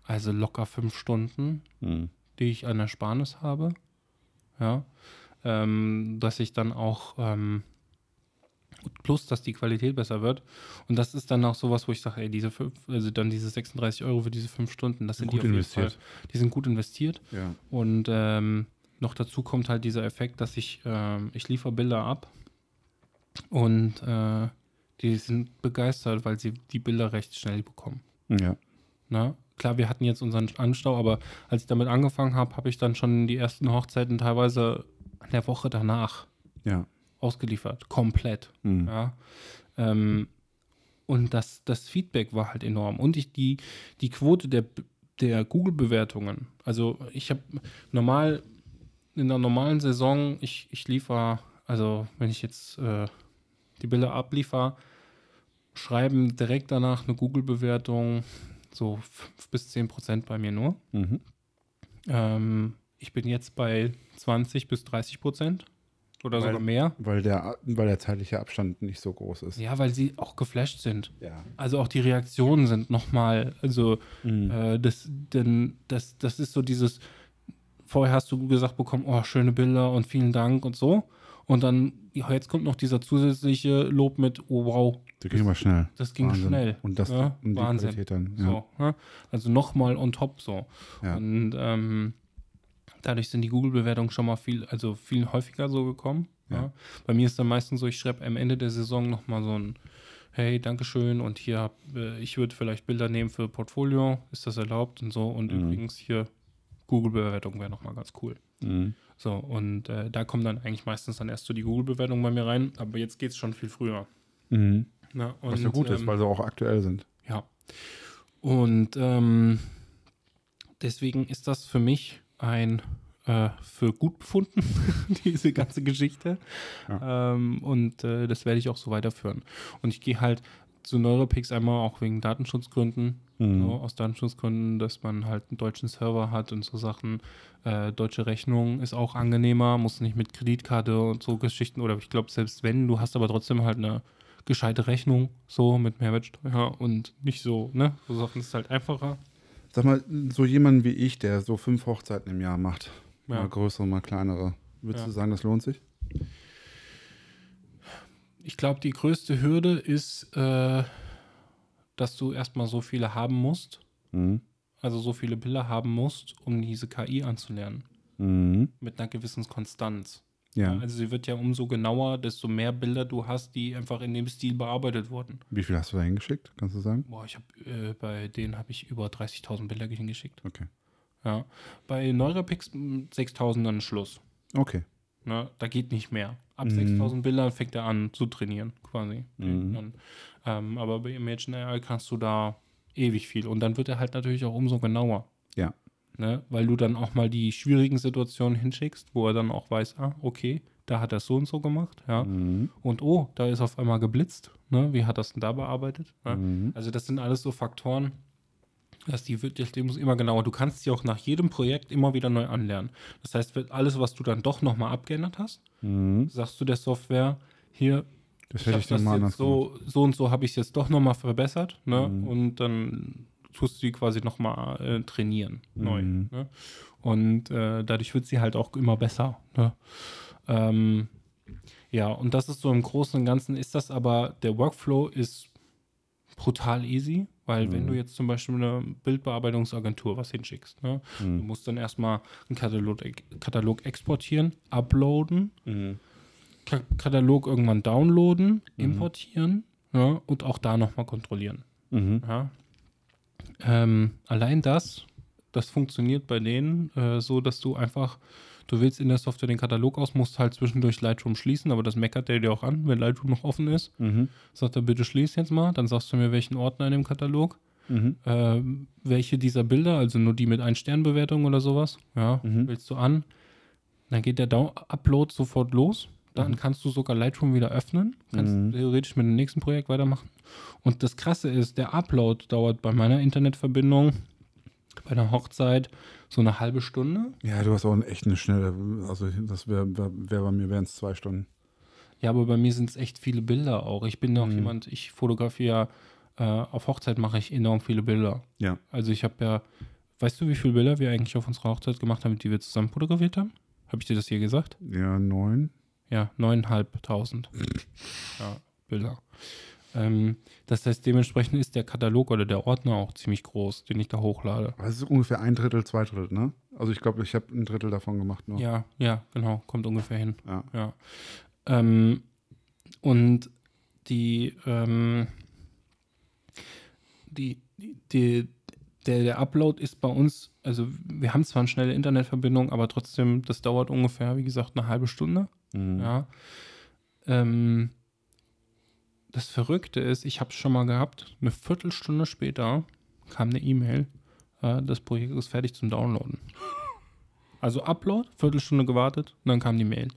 B: also locker fünf Stunden,
A: Mhm.
B: die ich an Ersparnis habe. Ja. Ähm, dass ich dann auch, ähm, plus, dass die Qualität besser wird. Und das ist dann auch sowas, wo ich sage, ey, diese fünf, also dann diese 36 Euro für diese fünf Stunden, das sind
A: Gut
B: die
A: investiert.
B: Fall, die sind gut investiert.
A: Ja.
B: Und ähm, noch dazu kommt halt dieser Effekt, dass ich, ähm, ich liefere Bilder ab und äh, die sind begeistert, weil sie die Bilder recht schnell bekommen.
A: Ja.
B: Na? Klar, wir hatten jetzt unseren Anstau, aber als ich damit angefangen habe, habe ich dann schon die ersten Hochzeiten teilweise an der Woche danach
A: Ja.
B: Ausgeliefert. Komplett.
A: Mhm.
B: Ja. Ähm, und das, das Feedback war halt enorm. Und ich, die, die Quote der, der Google-Bewertungen, also ich habe normal, in der normalen Saison, ich, ich liefere, also wenn ich jetzt äh, die Bilder abliefer, schreiben direkt danach eine Google-Bewertung so 5 bis 10 Prozent bei mir nur.
A: Mhm.
B: Ähm, ich bin jetzt bei 20 bis 30 Prozent oder
A: Weil-
B: sogar mehr.
A: Weil, der, weil der zeitliche Abstand nicht so groß ist.
B: Ja, weil sie auch geflasht sind.
A: Ja.
B: Also auch die Reaktionen sind nochmal, also
A: Mhm.
B: äh, das, denn, das, das ist so dieses, vorher hast du gesagt bekommen, oh, schöne Bilder und vielen Dank und so. Und dann, ja, jetzt kommt noch dieser zusätzliche Lob mit, oh wow,
A: Der ging aber schnell.
B: das ging
A: Wahnsinn.
B: schnell.
A: Und das
B: ja,
A: und die
B: Wahnsinn.
A: Qualität dann. Ja.
B: So, ne? Also nochmal on top so. Und ähm, dadurch sind die Google-Bewertungen schon mal viel, also viel häufiger so gekommen. Ja.
A: Ja.
B: Bei mir ist dann meistens so, ich schreibe am Ende der Saison nochmal so ein Hey, Dankeschön und hier, hab, äh, ich würde vielleicht Bilder nehmen für Portfolio, ist das erlaubt und so. Und
A: Mhm.
B: übrigens hier, Google-Bewertung wäre nochmal ganz cool.
A: Mhm.
B: So, und äh, da kommen dann eigentlich meistens dann erst so die Google-Bewertungen bei mir rein, aber jetzt geht es schon viel früher.
A: Mhm.
B: Ne? Und,
A: Was ja gut ist,
B: ähm,
A: weil sie auch aktuell sind.
B: ja. Und ähm, deswegen ist das für mich ein äh, für gut befunden, diese ganze Geschichte. Ähm, und äh, das werde ich auch so weiterführen. Und ich gehe halt zu Neuropix einmal auch wegen Datenschutzgründen.
A: Mhm.
B: So, aus Datenschutzgründen, dass man halt einen deutschen Server hat und so Sachen. Äh, deutsche Rechnung ist auch angenehmer, muss nicht mit Kreditkarte und so Geschichten. Oder ich glaube, selbst wenn, du hast aber trotzdem halt eine gescheite Rechnung, so mit Mehrwertsteuer und nicht so, ne? So Sachen ist halt einfacher.
A: Sag mal, so jemand wie ich, der so fünf Hochzeiten im Jahr macht,
B: Ja.
A: mal größere, mal kleinere, würdest
B: Ja.
A: du sagen, das lohnt sich?
B: Ich glaube, die größte Hürde ist, äh, dass du erstmal so viele haben musst,
A: Mhm.
B: also so viele Bilder haben musst, um diese KI anzulernen.
A: Mhm.
B: Mit einer gewissen Konstanz.
A: Ja.
B: Also sie wird ja umso genauer, desto mehr Bilder du hast, die einfach in dem Stil bearbeitet wurden.
A: Wie viel hast du da hingeschickt? Kannst du sagen?
B: Boah, ich habe äh, bei denen habe ich über 30.000 Bilder hingeschickt.
A: Okay.
B: Ja. Bei Neurapix mh, 6.000 dann Schluss.
A: Okay.
B: Ne? Da geht nicht mehr. Ab
A: Mhm.
B: 6.000 Bildern fängt er an zu trainieren, quasi.
A: Mhm.
B: Dann, ähm, aber bei Imagine AI kannst du da ewig viel. Und dann wird er halt natürlich auch umso genauer.
A: Ja.
B: Ne? Weil du dann auch mal die schwierigen Situationen hinschickst, wo er dann auch weiß, ah, okay, da hat er so und so gemacht, ja.
A: Mhm.
B: Und oh, da ist auf einmal geblitzt. Ne? Wie hat das denn da bearbeitet? Ne?
A: Mhm.
B: Also das sind alles so Faktoren, dass die wird, die muss immer genauer. Du kannst sie auch nach jedem Projekt immer wieder neu anlernen. Das heißt, alles, was du dann doch nochmal abgeändert hast,
A: Mhm.
B: sagst du der Software, hier,
A: Das
B: ich
A: hätte ich
B: das
A: dann mal
B: jetzt so, so und so habe ich es jetzt doch nochmal verbessert. Ne?
A: Mhm.
B: Und dann tust du die quasi nochmal äh, trainieren, neu.
A: Mhm.
B: Ne? Und äh, dadurch wird sie halt auch immer besser. Ne? Ähm, ja, und das ist so im Großen und Ganzen ist das aber, der Workflow ist brutal easy, weil wenn
A: Mhm.
B: du jetzt zum Beispiel eine Bildbearbeitungsagentur was hinschickst, ne, du
A: Mhm.
B: musst dann erstmal einen Katalog, Katalog exportieren, uploaden,
A: Mhm.
B: Ka Katalog irgendwann downloaden,
A: Mhm.
B: importieren ja, und auch da nochmal kontrollieren.
A: Mhm.
B: Ja. Ähm, allein das, das funktioniert bei denen äh, so, dass du einfach, du willst in der Software den Katalog aus, musst halt zwischendurch Lightroom schließen, aber das meckert der dir auch an, wenn Lightroom noch offen ist.
A: Mhm.
B: Sagt er, bitte schließ jetzt mal, dann sagst du mir, welchen Ordner in dem Katalog,
A: Mhm.
B: ähm, welche dieser Bilder, also nur die mit Ein-Stern-Bewertung oder sowas, ja,
A: Mhm.
B: willst du an. Dann geht der Down Upload sofort los. Dann kannst du sogar Lightroom wieder öffnen, kannst
A: Mhm.
B: theoretisch mit dem nächsten Projekt weitermachen. Und das Krasse ist, der Upload dauert bei meiner Internetverbindung bei einer Hochzeit so eine halbe Stunde.
A: Ja, du hast auch echt eine schnelle, also das wäre wär, bei mir wären es zwei Stunden.
B: Ja, aber bei mir sind es echt viele Bilder auch. Ich bin auch
A: Mhm.
B: jemand, ich fotografiere, äh, auf Hochzeit mache ich enorm viele Bilder.
A: Ja.
B: Also ich habe ja, weißt du, wie viele Bilder wir eigentlich auf unserer Hochzeit gemacht haben, die wir zusammen fotografiert haben? Habe ich dir das hier gesagt?
A: Ja, neun.
B: Ja, neuneinhalbtausend ja, Bilder. Ähm, das heißt, dementsprechend ist der Katalog oder der Ordner auch ziemlich groß, den ich da hochlade.
A: Das ist ungefähr ein Drittel, zwei Drittel, ne? Also ich glaube, ich habe ein Drittel davon gemacht nur.
B: Ja, ja, genau, kommt ungefähr hin.
A: Ja.
B: Ja. Ähm, und die, ähm, die, die, die, der, der Upload ist bei uns, also wir haben zwar eine schnelle Internetverbindung, aber trotzdem, das dauert ungefähr, wie gesagt, eine halbe Stunde.
A: Mhm.
B: Ja. Ähm, das Verrückte ist, ich habe es schon mal gehabt, eine Viertelstunde später kam eine E-Mail, äh, das Projekt ist fertig zum Downloaden. Also Upload, Viertelstunde gewartet und dann kam die Mail.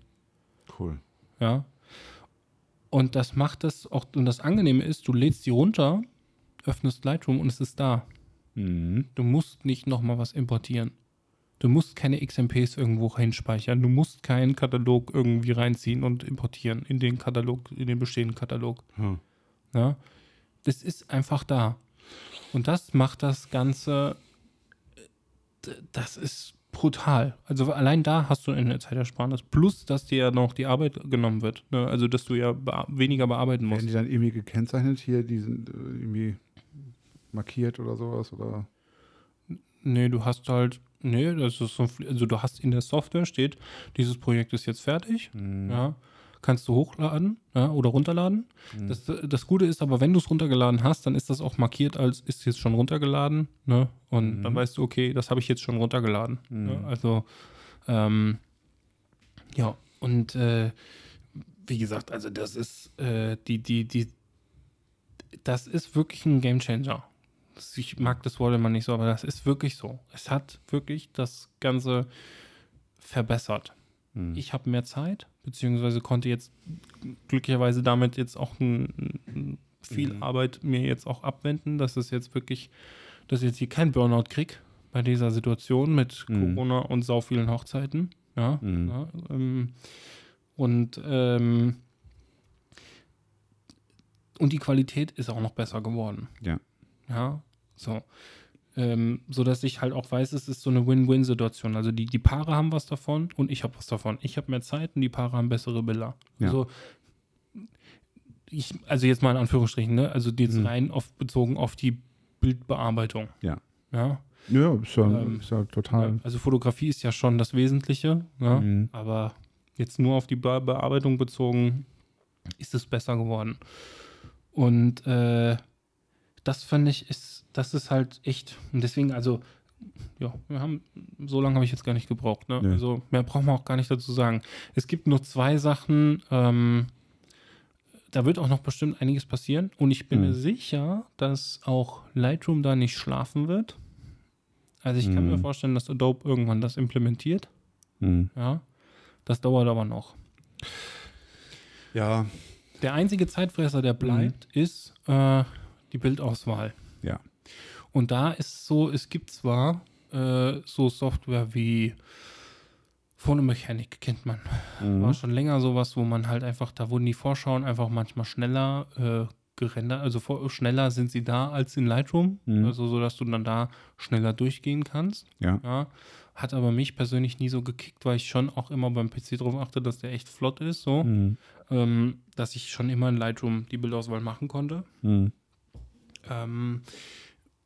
A: Cool.
B: Ja. Und das macht das auch, und das Angenehme ist, du lädst die runter, öffnest Lightroom und es ist da.
A: Mhm.
B: Du musst nicht nochmal was importieren. Du musst keine XMPs irgendwo hinspeichern. Du musst keinen Katalog irgendwie reinziehen und importieren in den Katalog, in den bestehenden Katalog.
A: Hm.
B: Ja? Das ist einfach da. Und das macht das Ganze, das ist brutal. Also allein da hast du eine Zeitersparnis. Plus, dass dir ja noch die Arbeit genommen wird. Ne? Also, dass du ja bea weniger bearbeiten musst.
A: Werden die dann irgendwie gekennzeichnet hier, die sind äh, irgendwie markiert oder sowas? Oder?
B: Nee, du hast halt, nee, das ist so, also du hast in der Software steht, dieses Projekt ist jetzt fertig,
A: Mhm.
B: ja, kannst du hochladen ja, oder runterladen.
A: Mhm.
B: Das, das Gute ist aber, wenn du es runtergeladen hast, dann ist das auch markiert als, ist jetzt schon runtergeladen, ne? Und
A: Mhm.
B: dann weißt du, okay, das habe ich jetzt schon runtergeladen. Ne? Also, ähm, ja, und äh, wie gesagt, also das ist äh, die, die, die, das ist wirklich ein Gamechanger. Ich mag das Wort immer nicht so, aber das ist wirklich so. Es hat wirklich das Ganze verbessert.
A: Mhm.
B: Ich habe mehr Zeit, beziehungsweise konnte jetzt glücklicherweise damit jetzt auch ein viel
A: Mhm.
B: Arbeit mir jetzt auch abwenden, dass es jetzt wirklich, dass ich jetzt hier kein Burnout krieg bei dieser Situation mit
A: Mhm.
B: Corona und sau vielen Hochzeiten. Ja,
A: Mhm.
B: ja ähm, und ähm, und die Qualität ist auch noch besser geworden.
A: Ja.
B: Ja, so. Ähm, so dass ich halt auch weiß, es ist so eine Win-Win-Situation. Also die, die Paare haben was davon und ich habe was davon. Ich habe mehr Zeit und die Paare haben bessere Bilder.
A: Ja.
B: Also, ich, also jetzt mal in Anführungsstrichen, ne? Also jetzt
A: Mhm.
B: rein auf, bezogen auf die Bildbearbeitung.
A: Ja.
B: Ja.
A: Ja, ist ja,
B: Ähm,
A: ist ja total.
B: Also Fotografie ist ja schon das Wesentliche, ne?
A: Mhm.
B: aber jetzt nur auf die Be Bearbeitung bezogen ist es besser geworden. Und äh, das finde ich, ist, das ist halt echt, und deswegen, also, ja, wir haben, so lange habe ich jetzt gar nicht gebraucht, ne?
A: Nö.
B: Also mehr braucht man auch gar nicht dazu sagen. Es gibt nur zwei Sachen, ähm, da wird auch noch bestimmt einiges passieren und ich bin
A: Mhm.
B: mir sicher, dass auch Lightroom da nicht schlafen wird. Also ich kann
A: Mhm.
B: mir vorstellen, dass Adobe irgendwann das implementiert.
A: Mhm.
B: Ja, das dauert aber noch.
A: Ja,
B: Der einzige Zeitfresser, der bleibt, ist äh, die Bildauswahl.
A: ja.
B: Und da ist so, es gibt zwar äh, so Software wie Phonomechanic, kennt man.
A: Mhm.
B: War schon länger sowas, wo man halt einfach, da wurden die Vorschauen einfach manchmal schneller äh, gerendert, also vor, schneller sind sie da als in Lightroom,
A: Mhm.
B: also so, dass du dann da schneller durchgehen kannst.
A: Ja.
B: Ja, hat aber mich persönlich nie so gekickt, weil ich schon auch immer beim PC drauf achte, dass der echt flott ist, so,
A: Mhm.
B: ähm, dass ich schon immer in Lightroom die Bildauswahl machen konnte.
A: Mhm.
B: Ähm,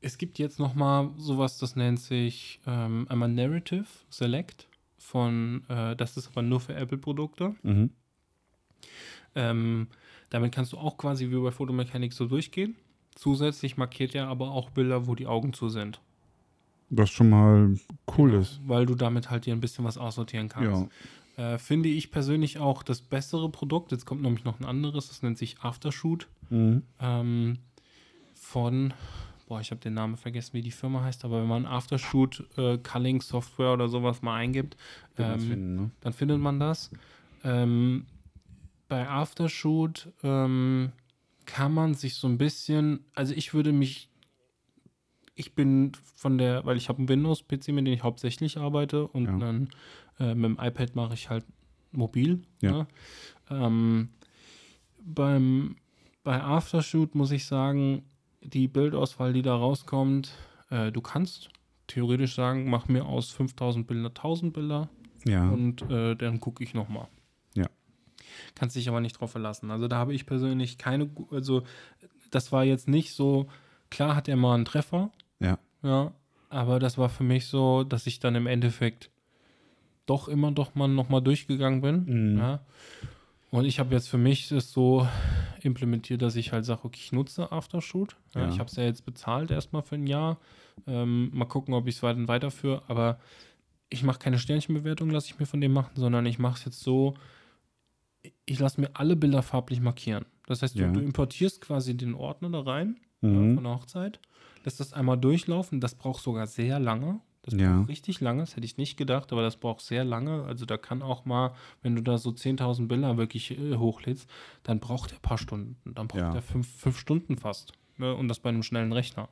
B: es gibt jetzt noch mal sowas, das nennt sich ähm, einmal Narrative Select von, äh, das ist aber nur für Apple-Produkte.
A: Mhm.
B: Ähm, damit kannst du auch quasi wie bei Photomechanik so durchgehen. Zusätzlich markiert er aber auch Bilder, wo die Augen zu sind.
A: Was schon mal cool ist.
B: Weil du damit halt dir ein bisschen was aussortieren kannst.
A: Ja.
B: Äh, finde ich persönlich auch das bessere Produkt. Jetzt kommt nämlich noch ein anderes, das nennt sich Aftershoot.
A: Mhm.
B: Ähm, von, boah, ich habe den Namen vergessen, wie die Firma heißt, aber wenn man Aftershoot äh, Culling Software oder sowas mal eingibt, ähm,
A: finden, ne?
B: dann findet man das. Ähm, bei Aftershoot ähm, kann man sich so ein bisschen, also ich würde mich, ich bin von der, weil ich habe einen Windows-PC, mit dem ich hauptsächlich arbeite und
A: Ja.
B: dann äh, mit dem iPad mache ich halt mobil.
A: Ja.
B: Ne? Ähm, beim, bei Aftershoot muss ich sagen, die Bildauswahl, die da rauskommt, äh, du kannst theoretisch sagen, mach mir aus 5000 Bilder 1000 Bilder
A: Ja.
B: und äh, dann gucke ich nochmal.
A: Ja.
B: Kannst dich aber nicht drauf verlassen. Also da habe ich persönlich keine, also das war jetzt nicht so, klar hat er mal einen Treffer,
A: ja.
B: ja, aber das war für mich so, dass ich dann im Endeffekt doch immer doch mal nochmal durchgegangen bin.
A: Mhm.
B: Ja. Und ich habe jetzt für mich es so implementiert, dass ich halt sage, okay, ich nutze Aftershoot. Ja,
A: Ja.
B: Ich habe es ja jetzt bezahlt erstmal für ein Jahr. Ähm, mal gucken, ob ich es weiter weiterführe. Aber ich mache keine Sternchenbewertung, lasse ich mir von dem machen, sondern ich mache es jetzt so, ich lasse mir alle Bilder farblich markieren. Das heißt, du,
A: Ja.
B: du importierst quasi den Ordner da rein
A: Mhm.
B: von der Hochzeit, lässt das einmal durchlaufen. Das braucht sogar sehr lange. Das
A: Ja.
B: braucht richtig lange, das hätte ich nicht gedacht, aber das braucht sehr lange. Also da kann auch mal, wenn du da so 10.000 Bilder wirklich äh, hochlädst, dann braucht er ein paar Stunden. Dann braucht
A: Ja.
B: er fünf, fünf Stunden fast. Ne? Und das bei einem schnellen Rechner.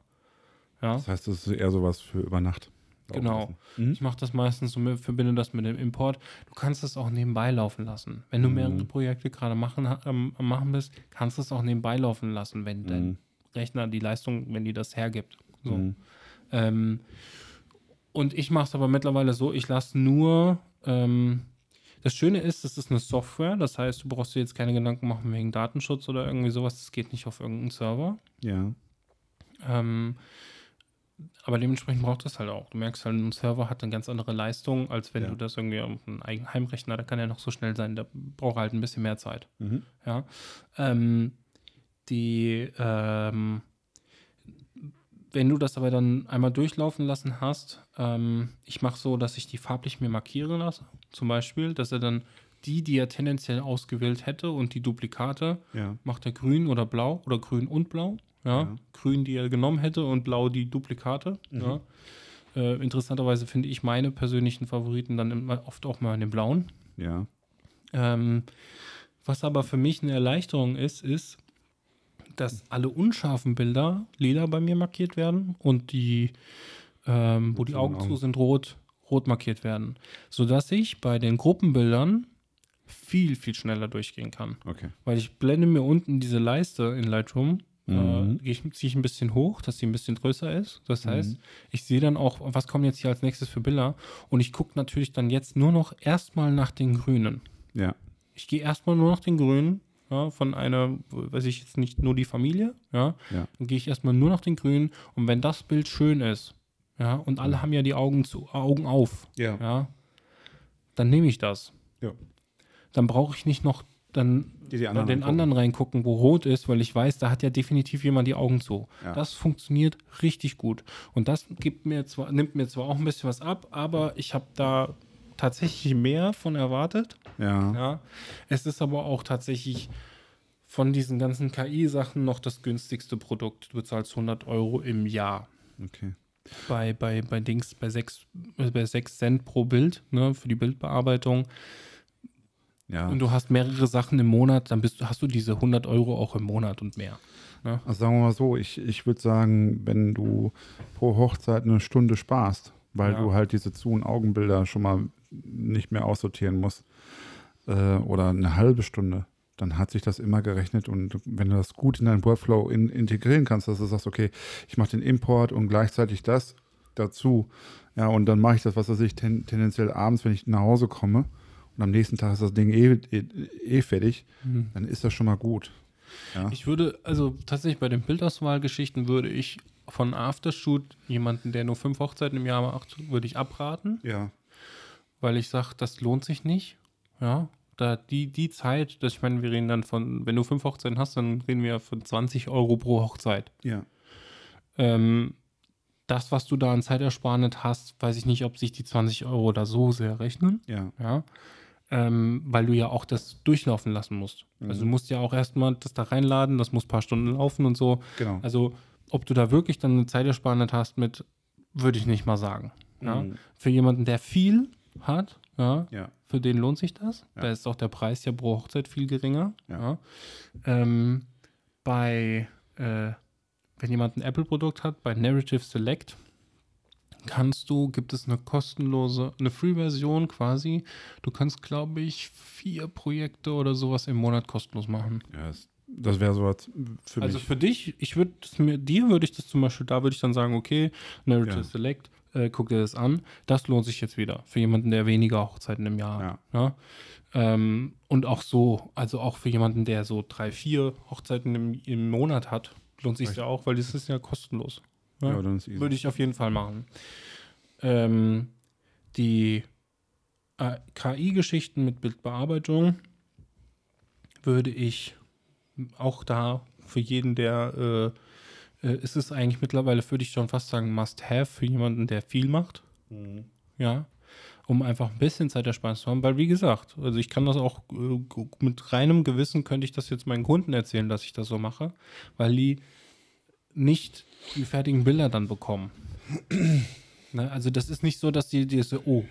B: Ja.
A: Das heißt, das ist eher sowas für über Nacht.
B: Genau.
A: Mhm.
B: Ich mache das meistens so, mit- verbinde das mit dem Import. Du kannst das auch nebenbei laufen lassen. Wenn du mehrere
A: Mhm.
B: Projekte gerade machen, ähm, machen bist, kannst du es auch nebenbei laufen lassen, wenn dein
A: Mhm.
B: Rechner die Leistung, wenn die das hergibt. So.
A: Mhm.
B: Ähm, und ich mache es aber mittlerweile so, ich lasse nur. Ähm, das Schöne ist, es ist eine Software, das heißt, du brauchst dir jetzt keine Gedanken machen wegen Datenschutz oder irgendwie sowas. Das geht nicht auf irgendeinen Server.
A: Ja.
B: Ähm, aber dementsprechend braucht es halt auch. Du merkst halt, ein Server hat eine ganz andere Leistung, als wenn
A: Ja.
B: du das irgendwie auf einen eigenen Heimrechner, da kann er noch so schnell sein, da braucht er halt ein bisschen mehr Zeit.
A: Mhm.
B: Ja. Ähm, die, ähm, wenn du das aber dann einmal durchlaufen lassen hast, ähm, ich mache so, dass ich die farblich mir markieren lasse. Zum Beispiel, dass er dann die, die er tendenziell ausgewählt hätte und die Duplikate,
A: Ja.
B: macht er grün oder blau oder grün und blau. Ja.
A: Ja.
B: Grün, die er genommen hätte und blau die Duplikate.
A: Mhm.
B: Ja. Äh, interessanterweise finde ich meine persönlichen Favoriten dann oft auch mal in den blauen.
A: Ja.
B: Ähm, was aber für mich eine Erleichterung ist, ist, dass alle unscharfen Bilder lila bei mir markiert werden und die, ähm, wo die Augen zu sind, rot, rot markiert werden. Sodass ich bei den Gruppenbildern viel, viel schneller durchgehen kann.
A: Okay.
B: Weil ich blende mir unten diese Leiste in Lightroom,
A: Mhm.
B: äh, gehe ich- ziehe ich ein bisschen hoch, dass sie ein bisschen größer ist. Das
A: Mhm.
B: heißt, ich sehe dann auch, was kommen jetzt hier als nächstes für Bilder. Und ich gucke natürlich dann jetzt nur noch erstmal nach den Grünen.
A: Ja.
B: Ich gehe erstmal nur nach den Grünen, ja, von einer, weiß ich jetzt nicht, nur die Familie, ja.
A: Ja.
B: Dann gehe ich erstmal nur nach den Grünen. Und wenn das Bild schön ist, ja, und alle haben ja die Augen zu, Augen auf,
A: Ja.
B: ja, dann nehme ich das.
A: Ja.
B: Dann brauche ich nicht noch dann
A: Die, die anderen
B: den
A: angucken.
B: anderen reingucken, wo rot ist, weil ich weiß, da hat ja definitiv jemand die Augen zu.
A: Ja.
B: Das funktioniert richtig gut. Und das gibt mir zwar, nimmt mir zwar auch ein bisschen was ab, aber ich habe da tatsächlich mehr von erwartet.
A: Ja.
B: Ja. Es ist aber auch tatsächlich von diesen ganzen KI-Sachen noch das günstigste Produkt. Du bezahlst 100 Euro im Jahr.
A: Okay.
B: Bei, bei, bei Dings, bei 6, bei 6 Cent pro Bild, ne, für die Bildbearbeitung.
A: Ja.
B: Und du hast mehrere Sachen im Monat, dann bist, du- hast du diese 100 Euro auch im Monat und mehr.
A: Also sagen wir mal so, ich, ich würde sagen, wenn du pro Hochzeit eine Stunde sparst, weil
B: Ja.
A: du halt diese Zu- und Augenbilder schon mal nicht mehr aussortieren musst, äh, oder eine halbe Stunde, dann hat sich das immer gerechnet und wenn du das gut in deinen Workflow in, integrieren kannst, dass du sagst, okay, ich mache den Import und gleichzeitig das dazu, ja, und dann mache ich das, was weiß ich, ten, tendenziell abends, wenn ich nach Hause komme und am nächsten Tag ist das Ding eh, eh, eh fertig,
B: Mhm.
A: dann ist das schon mal gut. Ja.
B: Ich würde, also tatsächlich bei den Bildauswahlgeschichten würde ich von Aftershoot jemanden, der nur fünf Hochzeiten im Jahr macht, würde ich abraten,
A: ja.
B: Weil ich sage, das lohnt sich nicht. Ja, da die, die Zeit, das, ich meine, wir reden dann von, wenn du fünf Hochzeiten hast, dann reden wir von 20 Euro pro Hochzeit.
A: Ja.
B: Ähm, das, was du da an Zeitersparnis hast, weiß ich nicht, ob sich die 20 Euro da so sehr rechnen.
A: Ja.
B: Ja. Ähm, weil du ja auch das durchlaufen lassen musst. Also du musst ja auch erstmal das da reinladen, das muss ein paar Stunden laufen und so.
A: Genau.
B: Also, ob du da wirklich dann eine Zeitersparnis hast mit, würde ich nicht mal sagen. Ja?
A: Mhm.
B: Für jemanden, der viel hat, ja,
A: Ja.
B: für den lohnt sich das.
A: Ja.
B: Da ist auch der Preis ja pro Hochzeit viel geringer.
A: Ja.
B: Ähm, bei, äh, wenn jemand ein Apple-Produkt hat, bei Narrative Select, kannst du, gibt es eine kostenlose, eine Free-Version quasi. Du kannst, glaube ich, vier Projekte oder sowas im Monat kostenlos machen.
A: ja das das wäre sowas für
B: Also
A: mich.
B: für dich, ich würde mir, dir würde ich das zum Beispiel, da würde ich dann sagen, okay, Narrative
A: Ja.
B: Select, äh, guck dir das an. Das lohnt sich jetzt wieder für jemanden, der weniger Hochzeiten im Jahr hat. Ja. Ähm, und auch so, also auch für jemanden, der so drei, vier Hochzeiten im, im Monat hat, lohnt sich ja auch, weil das ist ja kostenlos. Ja.
A: Ja, dann ist easy.
B: Würde ich auf jeden Fall machen. Ähm, die äh, KI-Geschichten mit Bildbearbeitung würde ich auch da für jeden, der äh, ist es eigentlich mittlerweile, würde ich schon fast sagen, must-have für jemanden, der viel macht. Ja. Um einfach ein bisschen Zeitersparnis zu haben, weil wie gesagt, also ich kann das auch äh, mit reinem Gewissen könnte ich das jetzt meinen Kunden erzählen, dass ich das so mache, weil die nicht die fertigen Bilder dann bekommen. ne? Also das ist nicht so, dass die, die so, oh,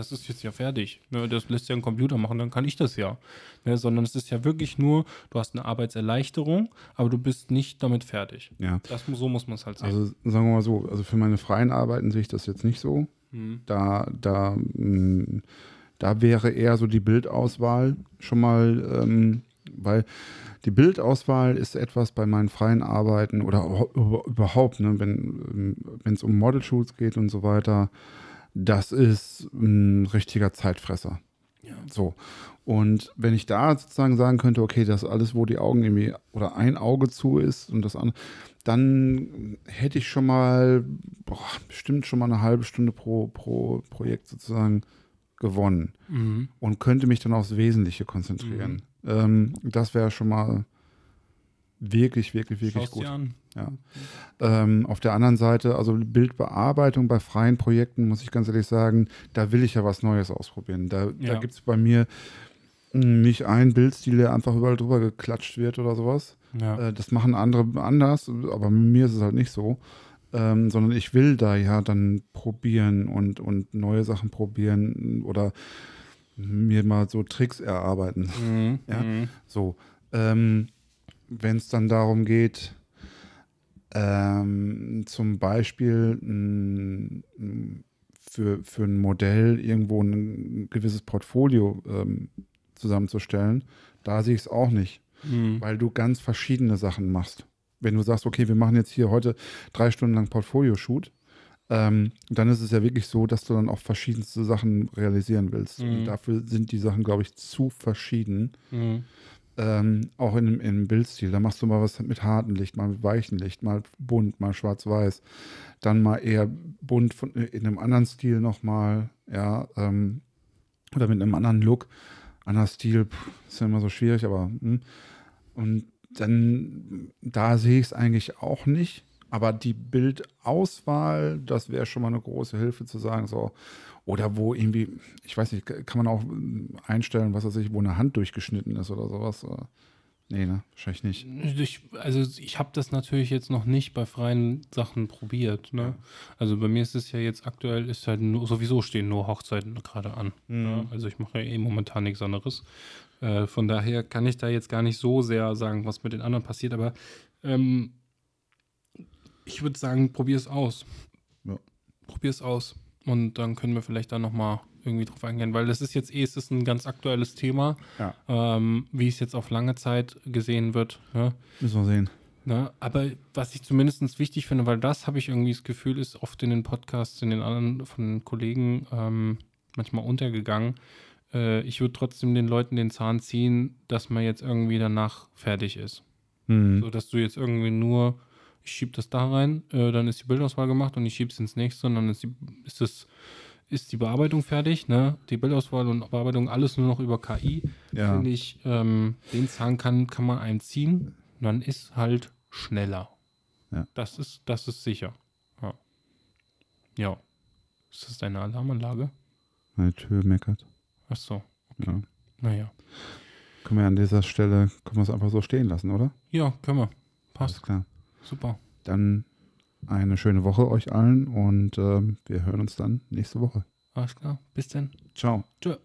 B: das ist jetzt ja fertig. Ne? Das lässt ja ein Computer machen, dann kann ich das ja. Ne? Sondern es ist ja wirklich nur, du hast eine Arbeitserleichterung, aber du bist nicht damit fertig.
A: Ja.
B: Das, so muss man es halt sehen.
A: Also sagen wir mal so, also für meine freien Arbeiten sehe ich das jetzt nicht so.
B: Hm.
A: Da, da, mh, da wäre eher so die Bildauswahl schon mal, ähm, weil die Bildauswahl ist etwas bei meinen freien Arbeiten oder über- überhaupt, ne, wenn wenn es um Model-Shoots geht und so weiter, das ist ein richtiger Zeitfresser.
B: Ja.
A: So. Und wenn ich da sozusagen sagen könnte, okay, das alles, wo die Augen irgendwie oder ein Auge zu ist und das andere, dann hätte ich schon mal, boah, bestimmt schon mal eine halbe Stunde pro, pro Projekt sozusagen gewonnen
B: Mhm.
A: und könnte mich dann aufs Wesentliche konzentrieren. Ähm, das wäre schon mal wirklich, wirklich, wirklich
B: Schaust
A: gut. Ja. Ähm, auf der anderen Seite, also Bildbearbeitung bei freien Projekten, muss ich ganz ehrlich sagen, da will ich ja was Neues ausprobieren. Da, da
B: Ja.
A: gibt es bei mir mh, nicht einen Bildstil, der einfach überall drüber geklatscht wird oder sowas.
B: Ja.
A: Äh, das machen andere anders, aber mit mir ist es halt nicht so. Ähm, sondern ich will da ja dann probieren und, und neue Sachen probieren oder mir mal so Tricks erarbeiten.
B: Mhm.
A: Ja.
B: Mhm.
A: So, ähm, wenn es dann darum geht, ähm, zum Beispiel für, für ein Modell irgendwo ein gewisses Portfolio ähm, zusammenzustellen, da sehe ich es auch nicht,
B: Mhm.
A: weil du ganz verschiedene Sachen machst. Wenn du sagst, okay, wir machen jetzt hier heute drei Stunden lang Portfolio-Shoot, ähm, dann ist es ja wirklich so, dass du dann auch verschiedenste Sachen realisieren willst.
B: Mhm.
A: Und dafür sind die Sachen, glaube ich, zu verschieden.
B: Mhm.
A: Ähm, auch in, einem Bildstil. Da machst du mal was mit hartem Licht, mal mit weichem Licht, mal bunt, mal schwarz-weiß. Dann mal eher bunt von, in einem anderen Stil nochmal, ja, ähm, oder mit einem anderen Look. Anderer Stil, pff, ist ja immer so schwierig, aber hm. und dann, da sehe ich es eigentlich auch nicht. Aber die Bildauswahl, das wäre schon mal eine große Hilfe zu sagen, so, oder wo irgendwie, ich weiß nicht, kann man auch einstellen, was weiß ich, wo eine Hand durchgeschnitten ist oder sowas. Nee, ne? Wahrscheinlich nicht.
B: Ich, also ich habe das natürlich jetzt noch nicht bei freien Sachen probiert. Ne? Also bei mir ist es ja jetzt aktuell, ist halt nur, sowieso stehen nur Hochzeiten gerade an. Ne? Also ich mache ja eh momentan nichts anderes. Äh, von daher kann ich da jetzt gar nicht so sehr sagen, was mit den anderen passiert, aber ähm, ich würde sagen, probier es aus.
A: Ja.
B: Probier es aus. Und dann können wir vielleicht da nochmal irgendwie drauf eingehen, weil das ist jetzt eh, es ist ein ganz aktuelles Thema,
A: Ja.
B: ähm, wie es jetzt auf lange Zeit gesehen wird. Ne?
A: Müssen wir sehen.
B: Ne? Aber was ich zumindest wichtig finde, weil das habe ich irgendwie das Gefühl, ist oft in den Podcasts, in den anderen von den Kollegen ähm, manchmal untergegangen. Äh, ich würde trotzdem den Leuten den Zahn ziehen, dass man jetzt irgendwie danach fertig ist.
A: Hm.
B: So dass du jetzt irgendwie nur, ich schiebe das da rein, äh, dann ist die Bildauswahl gemacht und ich schiebe es ins nächste und dann ist die, ist das, ist die Bearbeitung fertig, ne? Die Bildauswahl und Bearbeitung, alles nur noch über KI.
A: Ja.
B: Finde ich, ähm, den Zahn kann, kann man einziehen und dann ist halt schneller.
A: Ja.
B: Das ist, das ist sicher. Ja. ja. Ist das deine Alarmanlage?
A: Meine Tür meckert.
B: Ach so.
A: Ja.
B: Naja.
A: Können wir an dieser Stelle, können wir es einfach so stehen lassen, oder?
B: Ja, können wir.
A: Alles
B: Passt.
A: klar.
B: Super.
A: Dann eine schöne Woche euch allen und ähm, wir hören uns dann nächste Woche.
B: Alles klar. Bis dann.
A: Ciao.
B: Tschö.